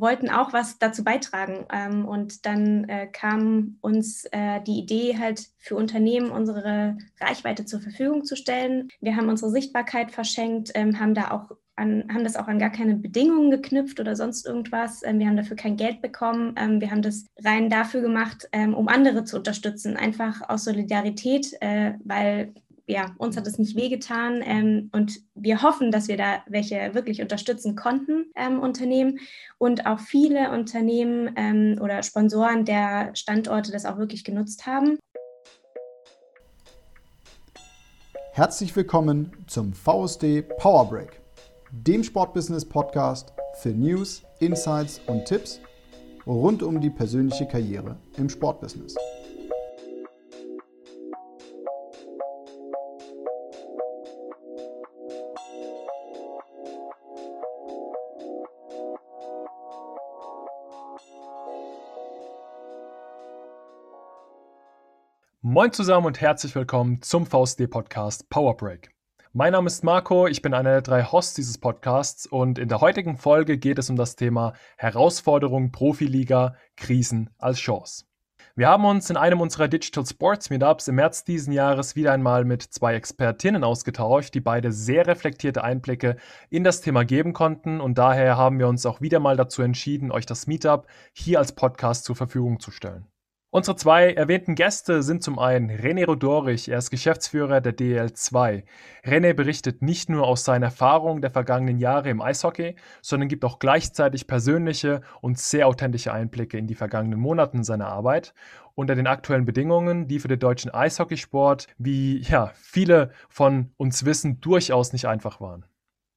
wollten auch was dazu beitragen. Ähm, und dann äh, kam uns äh, die Idee, halt für Unternehmen unsere Reichweite zur Verfügung zu stellen. Wir haben unsere Sichtbarkeit verschenkt, ähm, haben da auch an, haben das auch an gar keine Bedingungen geknüpft oder sonst irgendwas. Ähm, wir haben dafür kein Geld bekommen. Ähm, wir haben das rein dafür gemacht, ähm, um andere zu unterstützen, einfach aus Solidarität, äh, weil ja, uns hat es nicht wehgetan ähm, und wir hoffen, dass wir da welche wirklich unterstützen konnten, ähm, Unternehmen und auch viele Unternehmen ähm, oder Sponsoren der Standorte das auch wirklich genutzt haben. Herzlich willkommen zum VSD Power Break, dem Sportbusiness Podcast für News, Insights und Tipps rund um die persönliche Karriere im Sportbusiness. Moin zusammen und herzlich willkommen zum VSD-Podcast Power Break. Mein Name ist Marco, ich bin einer der drei Hosts dieses Podcasts und in der heutigen Folge geht es um das Thema Herausforderung Profiliga, Krisen als Chance. Wir haben uns in einem unserer Digital Sports Meetups im März diesen Jahres wieder einmal mit zwei Expertinnen ausgetauscht, die beide sehr reflektierte Einblicke in das Thema geben konnten und daher haben wir uns auch wieder mal dazu entschieden, euch das Meetup hier als Podcast zur Verfügung zu stellen. Unsere zwei erwähnten Gäste sind zum einen René Rodorich, er ist Geschäftsführer der DL2. René berichtet nicht nur aus seinen Erfahrungen der vergangenen Jahre im Eishockey, sondern gibt auch gleichzeitig persönliche und sehr authentische Einblicke in die vergangenen Monate seiner Arbeit unter den aktuellen Bedingungen, die für den deutschen Eishockeysport, wie ja, viele von uns wissen, durchaus nicht einfach waren.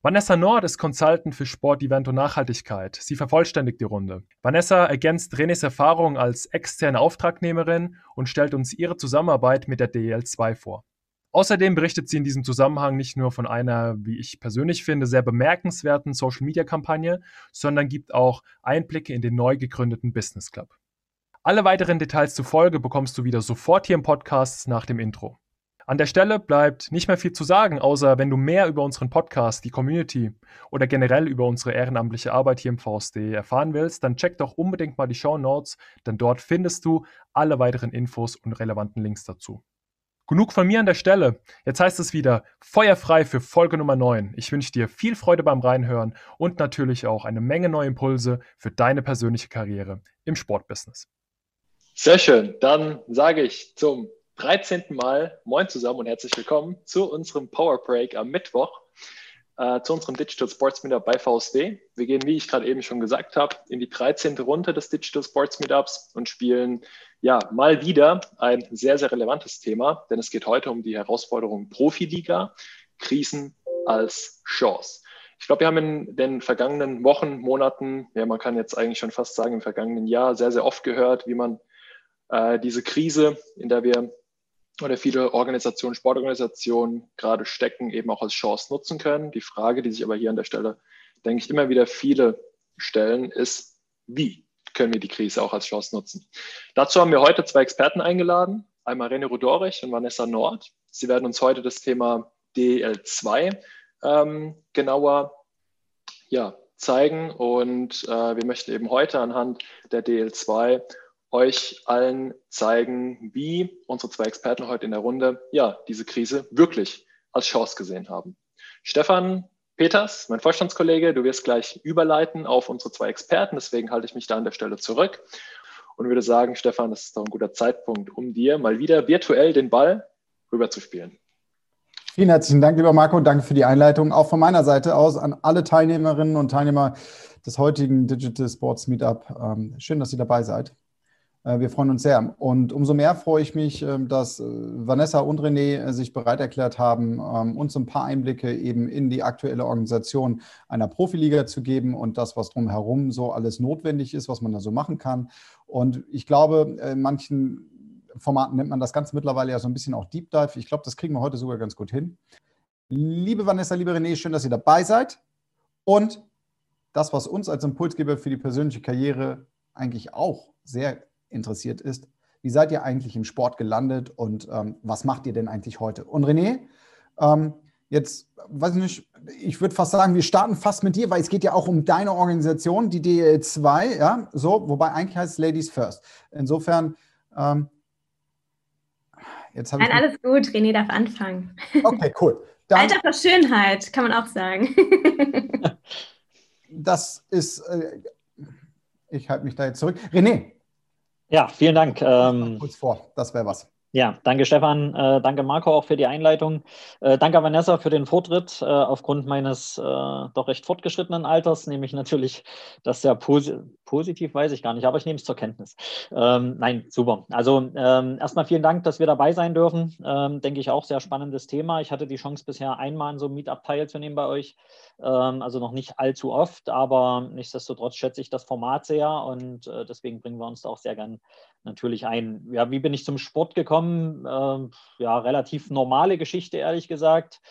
Vanessa Nord ist Consultant für Sport, Event und Nachhaltigkeit. Sie vervollständigt die Runde. Vanessa ergänzt Renés Erfahrung als externe Auftragnehmerin und stellt uns ihre Zusammenarbeit mit der DEL2 vor. Außerdem berichtet sie in diesem Zusammenhang nicht nur von einer, wie ich persönlich finde, sehr bemerkenswerten Social-Media-Kampagne, sondern gibt auch Einblicke in den neu gegründeten Business Club. Alle weiteren Details zur Folge bekommst du wieder sofort hier im Podcast nach dem Intro. An der Stelle bleibt nicht mehr viel zu sagen, außer wenn du mehr über unseren Podcast, die Community oder generell über unsere ehrenamtliche Arbeit hier im VSD erfahren willst, dann check doch unbedingt mal die Show Notes, denn dort findest du alle weiteren Infos und relevanten Links dazu. Genug von mir an der Stelle. Jetzt heißt es wieder feuerfrei für Folge Nummer 9. Ich wünsche dir viel Freude beim Reinhören und natürlich auch eine Menge neue Impulse für deine persönliche Karriere im Sportbusiness. Sehr schön. Dann sage ich zum 13. Mal Moin zusammen und herzlich willkommen zu unserem Power Break am Mittwoch, äh, zu unserem Digital Sports Meetup bei VSD. Wir gehen, wie ich gerade eben schon gesagt habe, in die 13. Runde des Digital Sports Meetups und spielen ja mal wieder ein sehr, sehr relevantes Thema, denn es geht heute um die Herausforderung Profiliga, Krisen als Chance. Ich glaube, wir haben in den vergangenen Wochen, Monaten, ja, man kann jetzt eigentlich schon fast sagen, im vergangenen Jahr sehr, sehr oft gehört, wie man äh, diese Krise, in der wir oder viele Organisationen, Sportorganisationen gerade stecken, eben auch als Chance nutzen können. Die Frage, die sich aber hier an der Stelle, denke ich, immer wieder viele stellen, ist, wie können wir die Krise auch als Chance nutzen? Dazu haben wir heute zwei Experten eingeladen, einmal René Rudorich und Vanessa Nord. Sie werden uns heute das Thema DL2 ähm, genauer ja, zeigen und äh, wir möchten eben heute anhand der DL2 euch allen zeigen, wie unsere zwei Experten heute in der Runde ja diese Krise wirklich als Chance gesehen haben. Stefan Peters, mein Vorstandskollege, du wirst gleich überleiten auf unsere zwei Experten, deswegen halte ich mich da an der Stelle zurück und würde sagen, Stefan, das ist doch ein guter Zeitpunkt, um dir mal wieder virtuell den Ball rüberzuspielen. Vielen herzlichen Dank, lieber Marco, danke für die Einleitung. Auch von meiner Seite aus an alle Teilnehmerinnen und Teilnehmer des heutigen Digital Sports Meetup. Ähm, schön, dass ihr dabei seid. Äh, wir freuen uns sehr. Und umso mehr freue ich mich, ähm, dass äh, Vanessa und René äh, sich bereit erklärt haben, ähm, uns ein paar Einblicke eben in die aktuelle Organisation einer Profiliga zu geben und das, was drumherum so alles notwendig ist, was man da so machen kann. Und ich glaube, in manchen Formaten nennt man das Ganze mittlerweile ja so ein bisschen auch Deep Dive. Ich glaube, das kriegen wir heute sogar ganz gut hin. Liebe Vanessa, liebe René, schön, dass ihr dabei seid. Und das, was uns als Impulsgeber für die persönliche Karriere eigentlich auch sehr interessiert ist, wie seid ihr eigentlich im Sport gelandet und ähm, was macht ihr denn eigentlich heute? Und René, ähm, Jetzt, weiß ich nicht, ich würde fast sagen, wir starten fast mit dir, weil es geht ja auch um deine Organisation, die DL2, ja, so, wobei eigentlich heißt es Ladies First. Insofern, ähm, jetzt habe ich. Nein, alles gut, René darf anfangen. Okay, cool. Dann, Alter für Schönheit, kann man auch sagen. das ist, äh, ich halte mich da jetzt zurück. René. Ja, vielen Dank. Ähm, kurz vor, das wäre was. Ja, danke Stefan, äh, danke Marco auch für die Einleitung. Äh, danke Vanessa für den Vortritt. Äh, aufgrund meines äh, doch recht fortgeschrittenen Alters nehme ich natürlich das sehr posi positiv, weiß ich gar nicht, aber ich nehme es zur Kenntnis. Ähm, nein, super. Also ähm, erstmal vielen Dank, dass wir dabei sein dürfen. Ähm, denke ich auch sehr spannendes Thema. Ich hatte die Chance bisher einmal in so einem Meetup teilzunehmen bei euch. Ähm, also noch nicht allzu oft, aber nichtsdestotrotz schätze ich das Format sehr und äh, deswegen bringen wir uns da auch sehr gern natürlich ein. Ja, wie bin ich zum Sport gekommen? Ähm, ja, relativ normale Geschichte, ehrlich gesagt.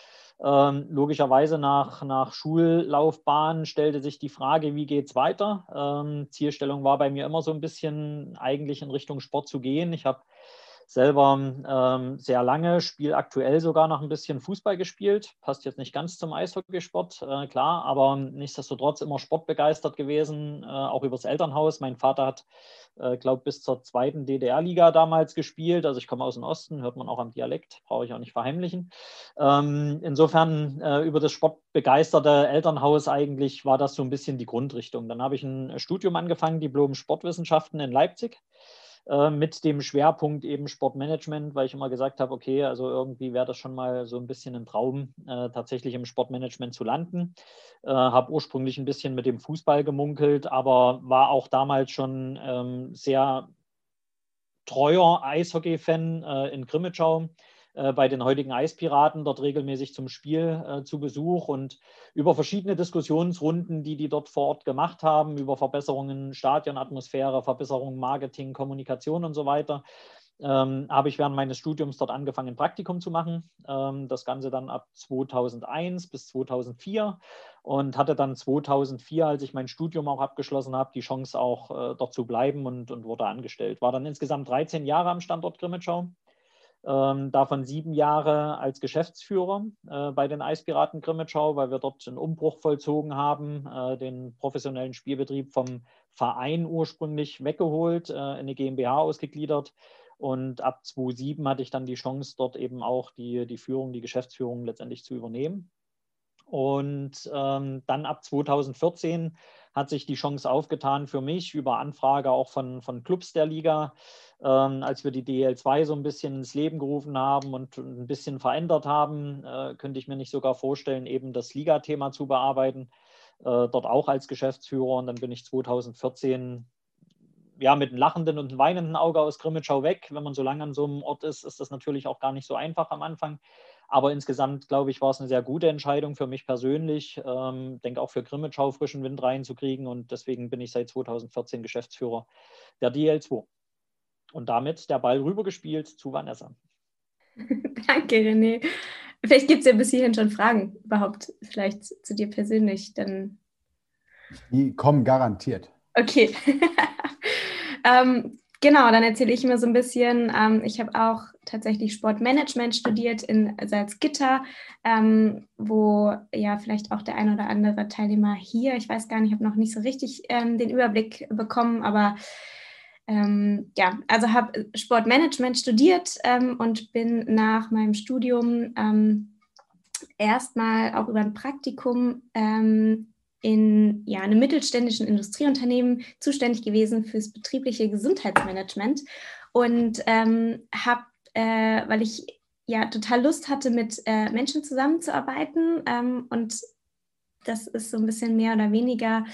Ähm, logischerweise nach, nach Schullaufbahn stellte sich die Frage, wie geht es weiter? Ähm, Zielstellung war bei mir immer so ein bisschen eigentlich in Richtung Sport zu gehen. Ich habe selber ähm, sehr lange, spiele aktuell sogar noch ein bisschen Fußball gespielt. Passt jetzt nicht ganz zum Eishockeysport, äh, klar, aber nichtsdestotrotz immer sportbegeistert gewesen, äh, auch übers Elternhaus. Mein Vater hat, äh, glaube bis zur zweiten DDR-Liga damals gespielt. Also ich komme aus dem Osten, hört man auch am Dialekt, brauche ich auch nicht verheimlichen. Ähm, insofern äh, über das sportbegeisterte Elternhaus eigentlich war das so ein bisschen die Grundrichtung. Dann habe ich ein Studium angefangen, Diplom Sportwissenschaften in Leipzig. Äh, mit dem Schwerpunkt eben Sportmanagement, weil ich immer gesagt habe, okay, also irgendwie wäre das schon mal so ein bisschen ein Traum, äh, tatsächlich im Sportmanagement zu landen. Äh, habe ursprünglich ein bisschen mit dem Fußball gemunkelt, aber war auch damals schon ähm, sehr treuer Eishockey-Fan äh, in Grimmitschau bei den heutigen Eispiraten, dort regelmäßig zum Spiel äh, zu Besuch und über verschiedene Diskussionsrunden, die die dort vor Ort gemacht haben, über Verbesserungen Stadionatmosphäre, Verbesserungen Marketing, Kommunikation und so weiter, ähm, habe ich während meines Studiums dort angefangen, ein Praktikum zu machen. Ähm, das Ganze dann ab 2001 bis 2004 und hatte dann 2004, als ich mein Studium auch abgeschlossen habe, die Chance auch äh, dort zu bleiben und, und wurde angestellt. War dann insgesamt 13 Jahre am Standort Grimmitschau ähm, davon sieben Jahre als Geschäftsführer äh, bei den Eispiraten Grimmitschau, weil wir dort einen Umbruch vollzogen haben, äh, den professionellen Spielbetrieb vom Verein ursprünglich weggeholt, äh, in eine GmbH ausgegliedert. Und ab 2007 hatte ich dann die Chance, dort eben auch die, die Führung, die Geschäftsführung letztendlich zu übernehmen. Und ähm, dann ab 2014 hat sich die Chance aufgetan für mich über Anfrage auch von, von Clubs der Liga, ähm, als wir die DL2 so ein bisschen ins Leben gerufen haben und ein bisschen verändert haben, äh, könnte ich mir nicht sogar vorstellen, eben das Liga-Thema zu bearbeiten, äh, dort auch als Geschäftsführer. Und dann bin ich 2014 ja, mit einem lachenden und einem weinenden Auge aus Grimmitschau weg. Wenn man so lange an so einem Ort ist, ist das natürlich auch gar nicht so einfach am Anfang. Aber insgesamt, glaube ich, war es eine sehr gute Entscheidung für mich persönlich. Ähm, denke auch für Grimmitschau frischen Wind reinzukriegen. Und deswegen bin ich seit 2014 Geschäftsführer der DL2. Und damit der Ball rübergespielt zu Vanessa. Danke, René. Vielleicht gibt es ja bis hierhin schon Fragen überhaupt, vielleicht zu dir persönlich. Dann Die kommen garantiert. Okay. ähm, Genau, dann erzähle ich immer so ein bisschen. Ähm, ich habe auch tatsächlich Sportmanagement studiert in Salzgitter, ähm, wo ja vielleicht auch der ein oder andere Teilnehmer hier, ich weiß gar nicht, ich habe noch nicht so richtig ähm, den Überblick bekommen, aber ähm, ja, also habe Sportmanagement studiert ähm, und bin nach meinem Studium ähm, erstmal auch über ein Praktikum in ja, einem mittelständischen Industrieunternehmen zuständig gewesen fürs betriebliche Gesundheitsmanagement und ähm, habe, äh, weil ich ja total Lust hatte, mit äh, Menschen zusammenzuarbeiten ähm, und das ist so ein bisschen mehr oder weniger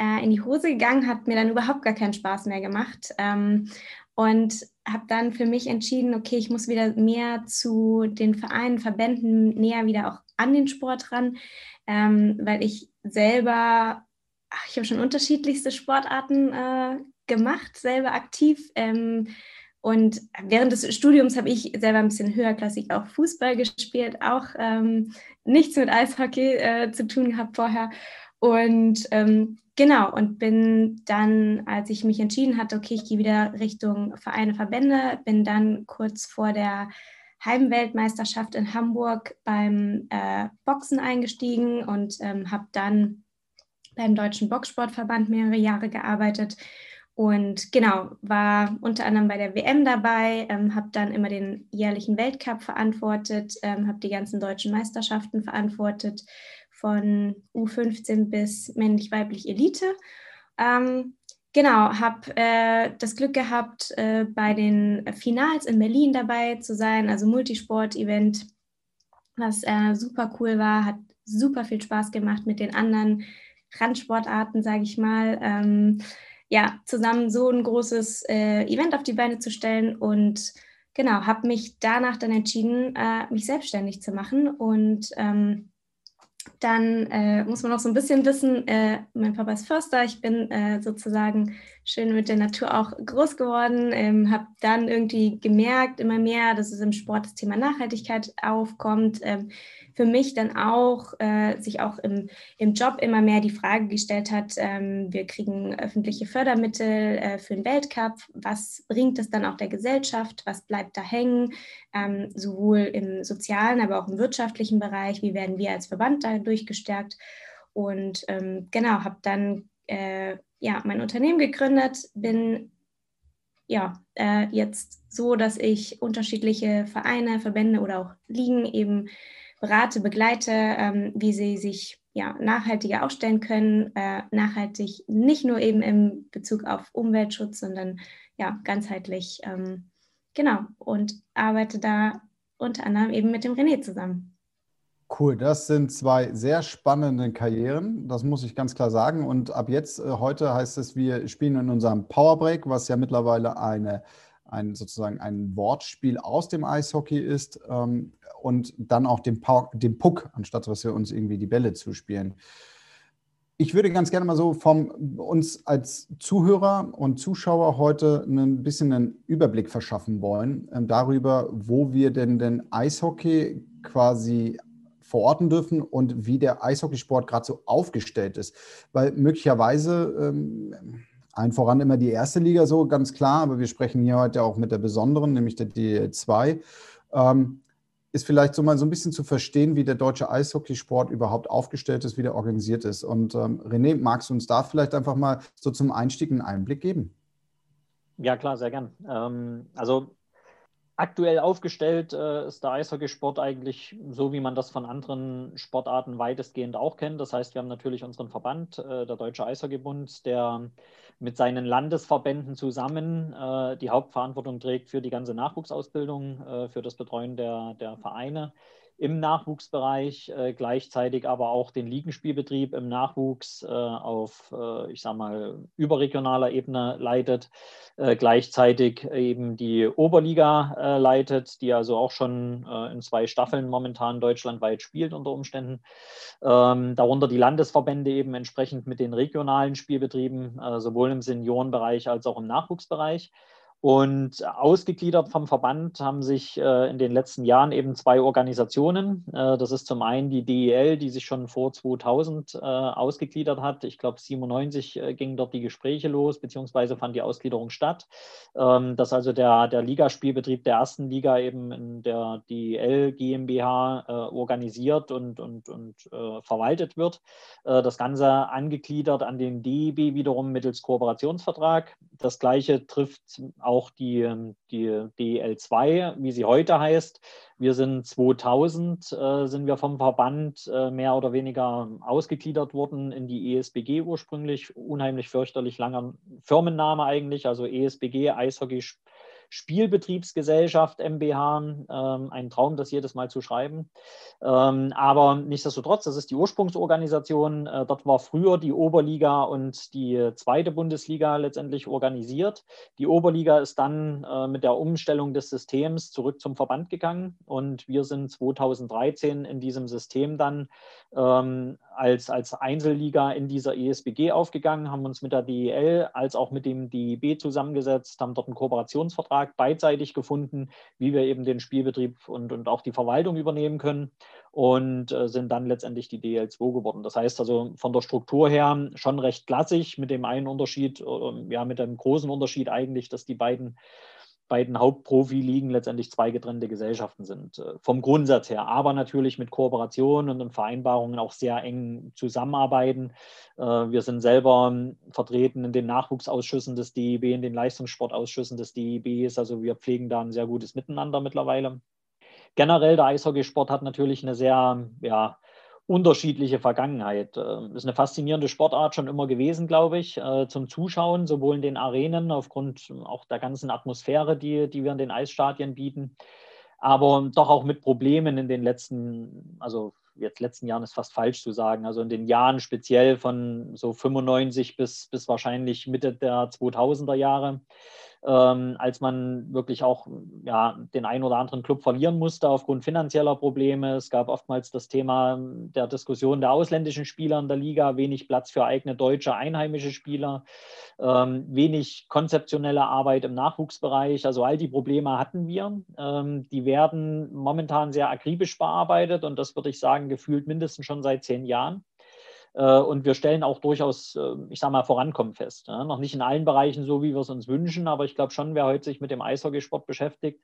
äh, in die Hose gegangen, hat mir dann überhaupt gar keinen Spaß mehr gemacht. Ähm, und habe dann für mich entschieden, okay, ich muss wieder mehr zu den Vereinen, Verbänden, näher wieder auch an den Sport ran, ähm, weil ich selber, ach, ich habe schon unterschiedlichste Sportarten äh, gemacht, selber aktiv. Ähm, und während des Studiums habe ich selber ein bisschen höherklassig auch Fußball gespielt, auch ähm, nichts mit Eishockey äh, zu tun gehabt vorher. Und ähm, genau, und bin dann, als ich mich entschieden hatte, okay, ich gehe wieder Richtung Vereine, Verbände, bin dann kurz vor der Heimweltmeisterschaft in Hamburg beim äh, Boxen eingestiegen und ähm, habe dann beim Deutschen Boxsportverband mehrere Jahre gearbeitet und genau, war unter anderem bei der WM dabei, ähm, habe dann immer den jährlichen Weltcup verantwortet, ähm, habe die ganzen deutschen Meisterschaften verantwortet, von U15 bis männlich-weiblich Elite. Ähm, genau, habe äh, das Glück gehabt, äh, bei den Finals in Berlin dabei zu sein, also Multisport-Event, was äh, super cool war, hat super viel Spaß gemacht mit den anderen Randsportarten, sage ich mal. Ähm, ja, zusammen so ein großes äh, Event auf die Beine zu stellen und genau, habe mich danach dann entschieden, äh, mich selbstständig zu machen und ähm, dann äh, muss man auch so ein bisschen wissen, äh, mein Papa ist Förster, ich bin äh, sozusagen schön mit der Natur auch groß geworden, ähm, habe dann irgendwie gemerkt immer mehr, dass es im Sport das Thema Nachhaltigkeit aufkommt. Ähm, für mich dann auch äh, sich auch im, im Job immer mehr die Frage gestellt hat, ähm, wir kriegen öffentliche Fördermittel äh, für den Weltcup, was bringt es dann auch der Gesellschaft, was bleibt da hängen, ähm, sowohl im sozialen, aber auch im wirtschaftlichen Bereich, wie werden wir als Verband dadurch gestärkt und ähm, genau, habe dann äh, ja, mein Unternehmen gegründet, bin ja, äh, jetzt so, dass ich unterschiedliche Vereine, Verbände oder auch Ligen eben berate, begleite, ähm, wie sie sich ja, nachhaltiger aufstellen können, äh, nachhaltig nicht nur eben im Bezug auf Umweltschutz, sondern ja, ganzheitlich. Ähm, genau, und arbeite da unter anderem eben mit dem René zusammen. Cool, das sind zwei sehr spannende Karrieren, das muss ich ganz klar sagen. Und ab jetzt, äh, heute heißt es, wir spielen in unserem Powerbreak, was ja mittlerweile eine, ein, sozusagen ein Wortspiel aus dem Eishockey ist. Ähm, und dann auch den, den Puck, anstatt dass wir uns irgendwie die Bälle zuspielen. Ich würde ganz gerne mal so von uns als Zuhörer und Zuschauer heute ein bisschen einen Überblick verschaffen wollen äh, darüber, wo wir denn den Eishockey quasi verorten dürfen und wie der Eishockeysport gerade so aufgestellt ist. Weil möglicherweise ähm, ein voran immer die erste Liga so, ganz klar, aber wir sprechen hier heute auch mit der besonderen, nämlich der DL2. Ähm, ist vielleicht so mal so ein bisschen zu verstehen, wie der deutsche Eishockeysport überhaupt aufgestellt ist, wie der organisiert ist. Und ähm, René, magst du uns da vielleicht einfach mal so zum Einstieg einen Einblick geben? Ja, klar, sehr gern. Ähm, also aktuell aufgestellt äh, ist der Eishockeysport eigentlich so, wie man das von anderen Sportarten weitestgehend auch kennt. Das heißt, wir haben natürlich unseren Verband, äh, der Deutsche Eishockeybund, der mit seinen Landesverbänden zusammen äh, die Hauptverantwortung trägt für die ganze Nachwuchsausbildung, äh, für das Betreuen der, der Vereine im Nachwuchsbereich, äh, gleichzeitig aber auch den Ligenspielbetrieb im Nachwuchs äh, auf, äh, ich sage mal, überregionaler Ebene leitet, äh, gleichzeitig eben die Oberliga äh, leitet, die also auch schon äh, in zwei Staffeln momentan deutschlandweit spielt unter Umständen. Ähm, darunter die Landesverbände eben entsprechend mit den regionalen Spielbetrieben, sowohl im Seniorenbereich als auch im Nachwuchsbereich. Und ausgegliedert vom Verband haben sich äh, in den letzten Jahren eben zwei Organisationen. Äh, das ist zum einen die DEL, die sich schon vor 2000 äh, ausgegliedert hat. Ich glaube, 97 äh, gingen dort die Gespräche los, beziehungsweise fand die Ausgliederung statt. Ähm, dass also der, der Ligaspielbetrieb der ersten Liga eben in der DEL GmbH äh, organisiert und, und, und äh, verwaltet wird. das Ganze angegliedert an den DEB wiederum mittels Kooperationsvertrag. Das gleiche trifft auch die, ähm, die DL2, wie sie heute heißt. Wir sind 2000, äh, sind wir vom Verband äh, mehr oder weniger ausgegliedert worden in die ESBG ursprünglich. Unheimlich fürchterlich langer Firmenname eigentlich, also ESBG, Eishockey Spielbetriebsgesellschaft MBH, ähm, ein Traum, das jedes Mal zu schreiben. Ähm, aber nichtsdestotrotz, das ist die Ursprungsorganisation. Äh, dort war früher die Oberliga und die zweite Bundesliga letztendlich organisiert. Die Oberliga ist dann äh, mit der Umstellung des Systems zurück zum Verband gegangen und wir sind 2013 in diesem System dann ähm, als, als Einzelliga in dieser ESBG aufgegangen, haben uns mit der DEL als auch mit dem DIB zusammengesetzt, haben dort einen Kooperationsvertrag beidseitig gefunden, wie wir eben den Spielbetrieb und, und auch die Verwaltung übernehmen können und äh, sind dann letztendlich die DL2 geworden. Das heißt also von der Struktur her schon recht klassisch, mit dem einen Unterschied, äh, ja, mit dem großen Unterschied eigentlich, dass die beiden beiden Hauptprofi-Ligen letztendlich zwei getrennte Gesellschaften sind, äh, vom Grundsatz her, aber natürlich mit Kooperationen und Vereinbarungen auch sehr eng zusammenarbeiten. Äh, wir sind selber ähm, vertreten in den Nachwuchsausschüssen des DEB, in den Leistungssportausschüssen des DEBs, also wir pflegen da ein sehr gutes Miteinander mittlerweile. Generell, der Eishockeysport hat natürlich eine sehr, ja, unterschiedliche Vergangenheit. Ähm, ist eine faszinierende Sportart schon immer gewesen, glaube ich, äh, zum Zuschauen, sowohl in den Arenen aufgrund auch der ganzen Atmosphäre, die, die wir in den Eisstadien bieten, aber doch auch mit Problemen in den letzten, also jetzt letzten Jahren ist fast falsch zu sagen, also in den Jahren speziell von so 95 bis, bis wahrscheinlich Mitte der 2000er Jahre ähm, als man wirklich auch ja, den einen oder anderen Club verlieren musste aufgrund finanzieller Probleme. Es gab oftmals das Thema der Diskussion der ausländischen Spieler in der Liga, wenig Platz für eigene deutsche, einheimische Spieler, ähm, wenig konzeptionelle Arbeit im Nachwuchsbereich. Also all die Probleme hatten wir. Ähm, die werden momentan sehr akribisch bearbeitet und das würde ich sagen, gefühlt mindestens schon seit zehn Jahren. Äh, und wir stellen auch durchaus, äh, ich sage mal, Vorankommen fest. Noch nicht in allen Bereichen so, wie wir es uns wünschen, aber ich glaube schon, wer heute sich mit dem Eishockeysport beschäftigt,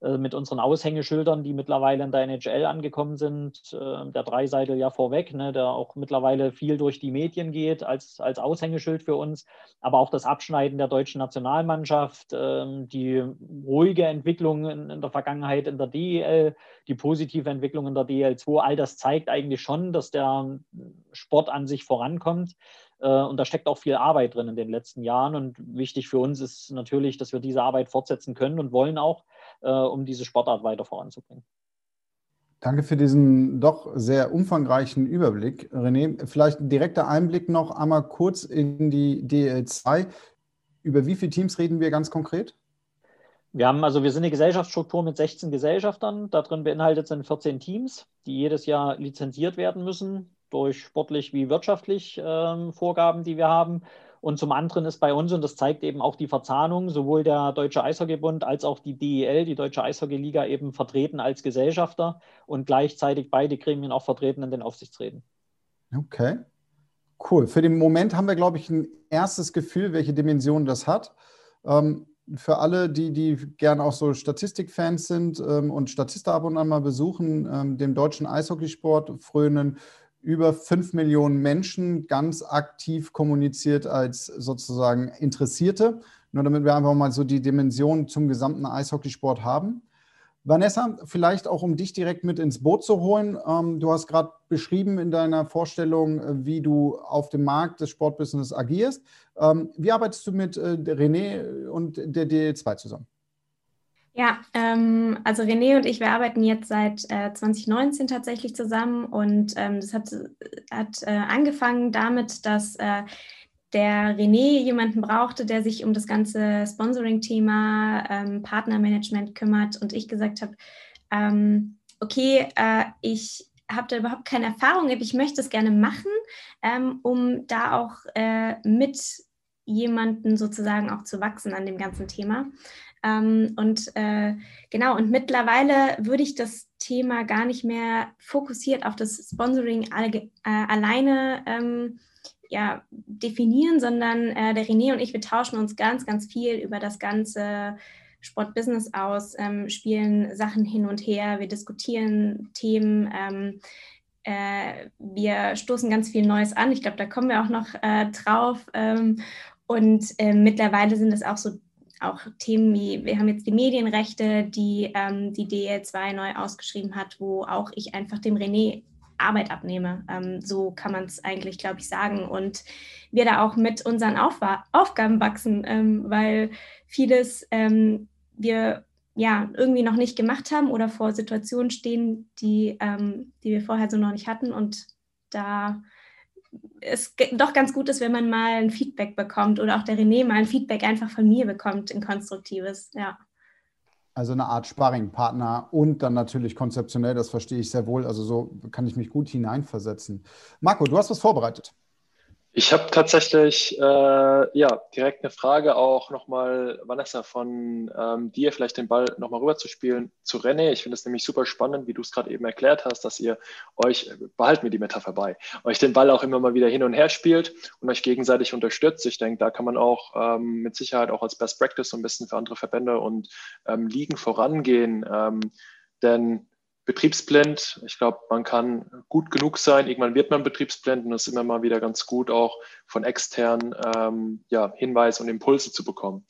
äh, mit unseren Aushängeschildern, die mittlerweile in der NHL angekommen sind, der Dreiseitel ja vorweg, ne, der auch mittlerweile viel durch die Medien geht als, als Aushängeschild für uns, aber auch das Abschneiden der deutschen Nationalmannschaft, ähm, die ruhige Entwicklung in der Vergangenheit in der DEL, die positive Entwicklung in der DEL2, all das zeigt eigentlich schon, dass der Sport an sich vorankommt. Äh, und da steckt auch viel Arbeit drin in den letzten Jahren. Und wichtig für uns ist natürlich, dass wir diese Arbeit fortsetzen können und wollen auch, äh, um diese Sportart weiter voranzubringen. Danke für diesen doch sehr umfangreichen Überblick, René. Vielleicht ein direkter Einblick noch einmal kurz in die DL2. Über wie viele Teams reden wir ganz konkret? Wir haben also, wir sind eine Gesellschaftsstruktur mit 16 Gesellschaftern. Darin beinhaltet sind 14 Teams, die jedes Jahr lizenziert werden müssen durch sportlich wie wirtschaftlich ähm, Vorgaben, die wir haben. Und zum anderen ist bei uns, und das zeigt eben auch die Verzahnung, sowohl der Deutsche Eishockeybund als auch die DEL, die Deutsche Eishockeyliga, eben vertreten als Gesellschafter und gleichzeitig beide Gremien auch vertreten in den Aufsichtsräten. Okay, cool. Für den Moment haben wir, glaube ich, ein erstes Gefühl, welche Dimension das hat. Ähm, für alle, die, die gerne auch so Statistikfans sind ähm, und Statista ab und an mal besuchen, ähm, dem deutschen Eishockeysport frönen über fünf Millionen Menschen ganz aktiv kommuniziert als sozusagen Interessierte. Nur damit wir einfach mal so die Dimension zum gesamten Eishockeysport haben. Vanessa, vielleicht auch um dich direkt mit ins Boot zu holen. Ähm, du hast gerade beschrieben in deiner Vorstellung, äh, wie du auf dem Markt des Sportbusiness agierst. Ähm, wie arbeitest du mit äh, René und der DL2 zusammen? Ja, ähm, also René und ich, wir arbeiten jetzt seit äh, 2019 tatsächlich zusammen und ähm, das hat, hat äh, angefangen damit, dass äh, der René jemanden brauchte, der sich um das ganze Sponsoring-Thema, ähm, Partnermanagement kümmert und ich gesagt habe, ähm, okay, äh, ich habe da überhaupt keine Erfahrung, ich möchte es gerne machen, ähm, um da auch äh, mit jemanden sozusagen auch zu wachsen an dem ganzen Thema. Ähm, und äh, genau, und mittlerweile würde ich das Thema gar nicht mehr fokussiert auf das Sponsoring äh, alleine ähm, ja, definieren, sondern äh, der René und ich, wir tauschen uns ganz, ganz viel über das ganze Sportbusiness aus, ähm, spielen Sachen hin und her, wir diskutieren Themen. Ähm, äh, wir stoßen ganz viel Neues an. Ich glaube, da kommen wir auch noch äh, drauf. Ähm, und äh, mittlerweile sind es auch so auch Themen wie, wir haben jetzt die Medienrechte, die ähm, die DL2 neu ausgeschrieben hat, wo auch ich einfach dem René Arbeit abnehme. Ähm, so kann man es eigentlich, glaube ich, sagen. Und wir da auch mit unseren Auf Aufgaben wachsen, ähm, weil vieles ähm, wir ja irgendwie noch nicht gemacht haben oder vor Situationen stehen, die, ähm, die wir vorher so noch nicht hatten. Und da es doch ganz gut ist, wenn man mal ein Feedback bekommt oder auch der René mal ein Feedback einfach von mir bekommt, ein konstruktives, ja. Also eine Art Sparringpartner und dann natürlich konzeptionell, das verstehe ich sehr wohl. Also so kann ich mich gut hineinversetzen. Marco, du hast was vorbereitet. Ich habe tatsächlich äh, ja, direkt eine Frage auch nochmal, Vanessa, von ähm, dir vielleicht den Ball nochmal rüberzuspielen zu René. Ich finde es nämlich super spannend, wie du es gerade eben erklärt hast, dass ihr euch, behalten mir die Metapher bei, euch den Ball auch immer mal wieder hin und her spielt und euch gegenseitig unterstützt. Ich denke, da kann man auch ähm, mit Sicherheit auch als Best Practice so ein bisschen für andere Verbände und ähm, Ligen vorangehen. Ähm, denn betriebsblind. Ich glaube, man kann gut genug sein. Irgendwann wird man betriebsblind und es ist immer mal wieder ganz gut, auch von externen ähm, ja, Hinweise und Impulse zu bekommen.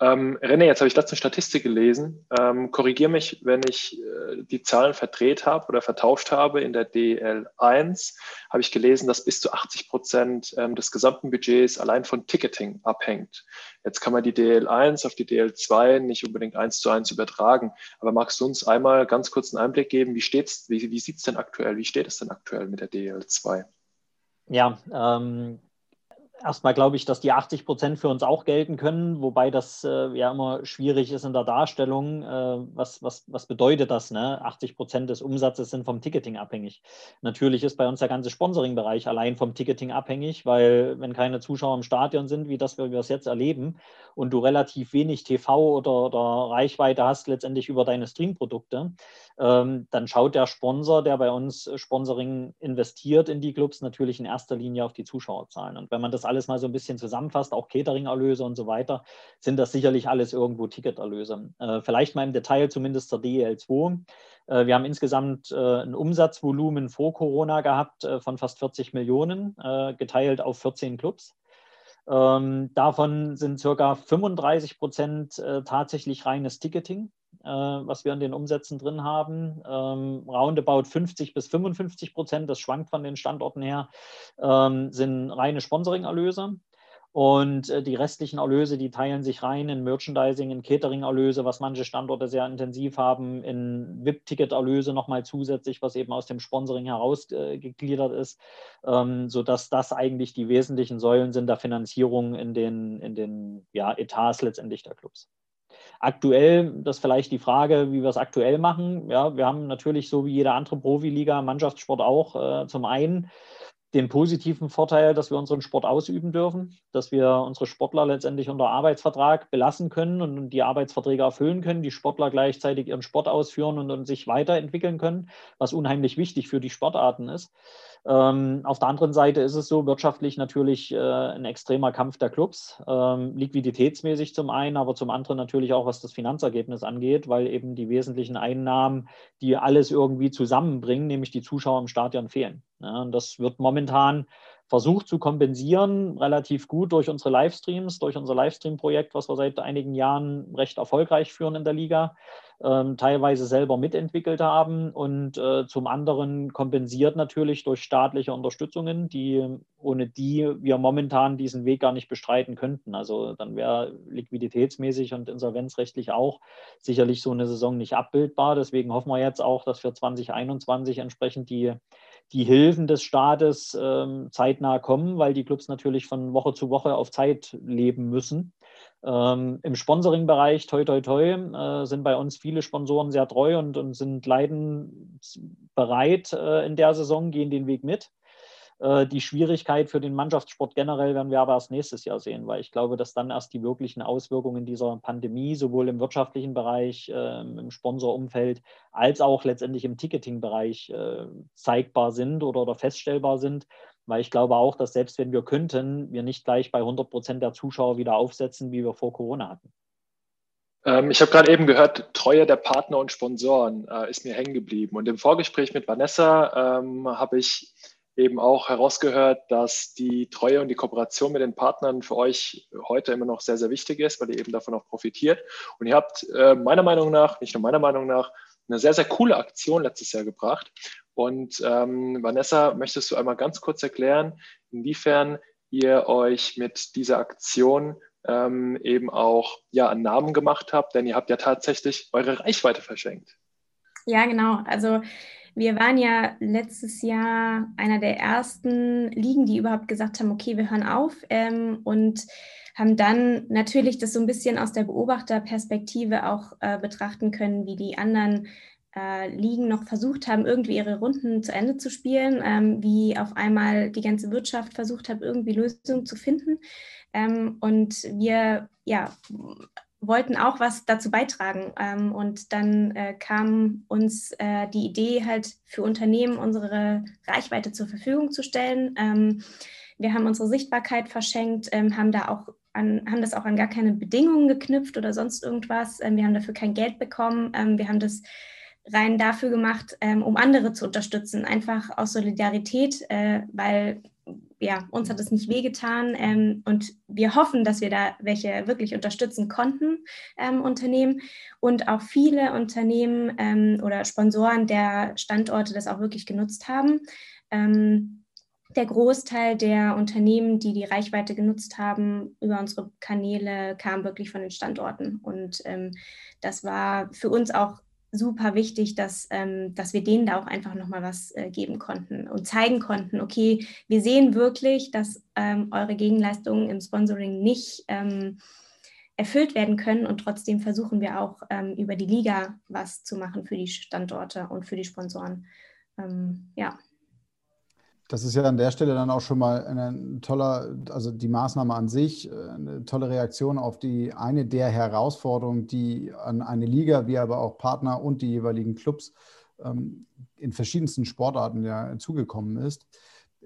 Ähm, René, jetzt habe ich letzte Statistik gelesen. Ähm, Korrigiere mich, wenn ich äh, die Zahlen verdreht habe oder vertauscht habe. In der DL1 habe ich gelesen, dass bis zu 80 Prozent ähm, des gesamten Budgets allein von Ticketing abhängt. Jetzt kann man die DL1 auf die DL2 nicht unbedingt eins zu eins übertragen. Aber magst du uns einmal ganz kurz einen Einblick geben, wie, wie, wie sieht es denn aktuell, wie steht es denn aktuell mit der DL2? Ja, ähm, erstmal glaube ich, dass die 80 Prozent für uns auch gelten können, wobei das äh, ja immer schwierig ist in der Darstellung. Äh, was, was, was bedeutet das? Ne? 80 Prozent des Umsatzes sind vom Ticketing abhängig. Natürlich ist bei uns der ganze Sponsoring-Bereich allein vom Ticketing abhängig, weil wenn keine Zuschauer im Stadion sind, wie das wir es jetzt erleben, und du relativ wenig TV oder, oder Reichweite hast, letztendlich über deine Stream-Produkte, ähm, dann schaut der Sponsor, der bei uns Sponsoring investiert in die Clubs, natürlich in erster Linie auf die Zuschauerzahlen. Und wenn man das alles mal so ein bisschen zusammenfasst, auch Catering-Erlöse und so weiter, sind das sicherlich alles irgendwo Ticketerlöse. Äh, vielleicht mal im Detail zumindest zur DEL2. Äh, wir haben insgesamt äh, ein Umsatzvolumen vor Corona gehabt äh, von fast 40 Millionen, äh, geteilt auf 14 Clubs. Ähm, davon sind circa 35 Prozent äh, tatsächlich reines Ticketing, äh, was wir in den Umsätzen drin haben. Ähm, roundabout 50 bis 55 Prozent, das schwankt von den Standorten her, ähm, sind reine Sponsoring-Erlöse. Und äh, die restlichen Erlöse, die teilen sich rein in Merchandising, in Catering-Erlöse, was manche Standorte sehr intensiv haben, in VIP-Ticket-Erlöse nochmal zusätzlich, was eben aus dem Sponsoring herausgegliedert ist, ähm, sodass das eigentlich die wesentlichen Säulen sind der Finanzierung in den, in den ja, Etats letztendlich der Clubs. Aktuell, das ist vielleicht die Frage, wie wir es aktuell machen. Ja, wir haben natürlich so wie jede andere Profiliga, Mannschaftssport auch, äh, zum einen den positiven Vorteil, dass wir unseren Sport ausüben dürfen, dass wir unsere Sportler letztendlich unter Arbeitsvertrag belassen können und die Arbeitsverträge erfüllen können, die Sportler gleichzeitig ihren Sport ausführen und, und sich weiterentwickeln können, was unheimlich wichtig für die Sportarten ist. Ähm, auf der anderen Seite ist es so wirtschaftlich natürlich äh, ein extremer Kampf der Clubs, ähm, liquiditätsmäßig zum einen, aber zum anderen natürlich auch, was das Finanzergebnis angeht, weil eben die wesentlichen Einnahmen, die alles irgendwie zusammenbringen, nämlich die Zuschauer im Stadion fehlen. Ja, das wird momentan versucht zu kompensieren, relativ gut durch unsere Livestreams, durch unser Livestream-Projekt, was wir seit einigen Jahren recht erfolgreich führen in der Liga, ähm, teilweise selber mitentwickelt haben und äh, zum anderen kompensiert natürlich durch staatliche Unterstützungen, die ohne die wir momentan diesen Weg gar nicht bestreiten könnten. Also dann wäre liquiditätsmäßig und insolvenzrechtlich auch sicherlich so eine Saison nicht abbildbar. Deswegen hoffen wir jetzt auch, dass für 2021 entsprechend die die Hilfen des Staates ähm, zeitnah kommen, weil die Clubs natürlich von Woche zu Woche auf Zeit leben müssen. Ähm, Im Sponsoring-Bereich, toi, toi, toi, äh, sind bei uns viele Sponsoren sehr treu und, und sind leidensbereit äh, in der Saison, gehen den Weg mit. Äh, die Schwierigkeit für den Mannschaftssport generell werden wir aber erst nächstes Jahr sehen, weil ich glaube, dass dann erst die wirklichen Auswirkungen dieser Pandemie sowohl im wirtschaftlichen Bereich, äh, im Sponsorumfeld, als auch letztendlich im Ticketing-Bereich äh, zeigbar sind oder, oder feststellbar sind. Weil ich glaube auch, dass selbst wenn wir könnten, wir nicht gleich bei 100 Prozent der Zuschauer wieder aufsetzen, wie wir vor Corona hatten. Ähm, ich habe gerade eben gehört, Treue der Partner und Sponsoren äh, ist mir hängen geblieben. Und im Vorgespräch mit Vanessa ähm, habe ich eben auch herausgehört, dass die Treue und die Kooperation mit den Partnern für euch heute immer noch sehr, sehr wichtig ist, weil ihr eben davon auch profitiert. Und ihr habt äh, meiner Meinung nach, nicht nur meiner Meinung nach, eine sehr, sehr coole Aktion letztes Jahr gebracht. Und ähm, Vanessa, möchtest du einmal ganz kurz erklären, inwiefern ihr euch mit dieser Aktion ähm, eben auch ja, einen Namen gemacht habt, denn ihr habt ja tatsächlich eure Reichweite verschenkt. Ja, genau. Also wir waren ja letztes Jahr einer der ersten Ligen, die überhaupt gesagt haben, okay, wir hören auf ähm, und haben dann natürlich das so ein bisschen aus der Beobachterperspektive auch äh, betrachten können, wie die anderen äh, Ligen noch versucht haben, irgendwie ihre Runden zu Ende zu spielen, ähm, wie auf einmal die ganze Wirtschaft versucht hat, irgendwie Lösungen zu finden. Ähm, und wir ja, wollten auch was dazu beitragen. Ähm, und dann äh, kam uns äh, die Idee, halt für Unternehmen unsere Reichweite zur Verfügung zu stellen. Ähm, wir haben unsere Sichtbarkeit verschenkt, ähm, haben da auch an, haben das auch an gar keine Bedingungen geknüpft oder sonst irgendwas. Ähm, wir haben dafür kein Geld bekommen. Ähm, wir haben das rein dafür gemacht, ähm, um andere zu unterstützen, einfach aus Solidarität, äh, weil ja, uns hat es nicht wehgetan ähm, und wir hoffen, dass wir da welche wirklich unterstützen konnten, ähm, Unternehmen und auch viele Unternehmen ähm, oder Sponsoren der Standorte das auch wirklich genutzt haben. Ähm, der Großteil der Unternehmen, die die Reichweite genutzt haben über unsere Kanäle, kam wirklich von den Standorten und ähm, das war für uns auch super wichtig, dass, ähm, dass wir denen da auch einfach nochmal was äh, geben konnten und zeigen konnten, okay, wir sehen wirklich, dass ähm, eure Gegenleistungen im Sponsoring nicht ähm, erfüllt werden können und trotzdem versuchen wir auch ähm, über die Liga was zu machen für die Standorte und für die Sponsoren. Ähm, ja. Das ist ja an der Stelle dann auch schon mal ein toller, also die Maßnahme an sich, äh, eine tolle Reaktion auf die eine der Herausforderungen, die an eine Liga, wie aber auch Partner und die jeweiligen Clubs ähm, in verschiedensten Sportarten ja zugekommen ist.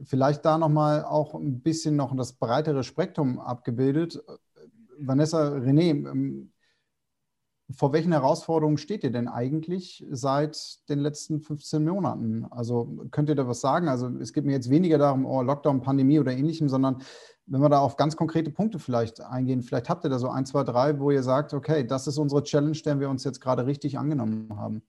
Vielleicht da nochmal auch ein bisschen noch das breitere Spektrum abgebildet. Vanessa, René, ähm, vor welchen Herausforderungen steht ihr denn eigentlich seit den letzten 15 Monaten? Also könnt ihr da was sagen? Also es geht mir jetzt weniger darum, oh, Lockdown, Pandemie oder ähnlichem, sondern wenn wir da auf ganz konkrete Punkte vielleicht eingehen, vielleicht habt ihr da so ein, zwei, drei, wo ihr sagt, okay, das ist unsere Challenge, der wir uns jetzt gerade richtig angenommen haben.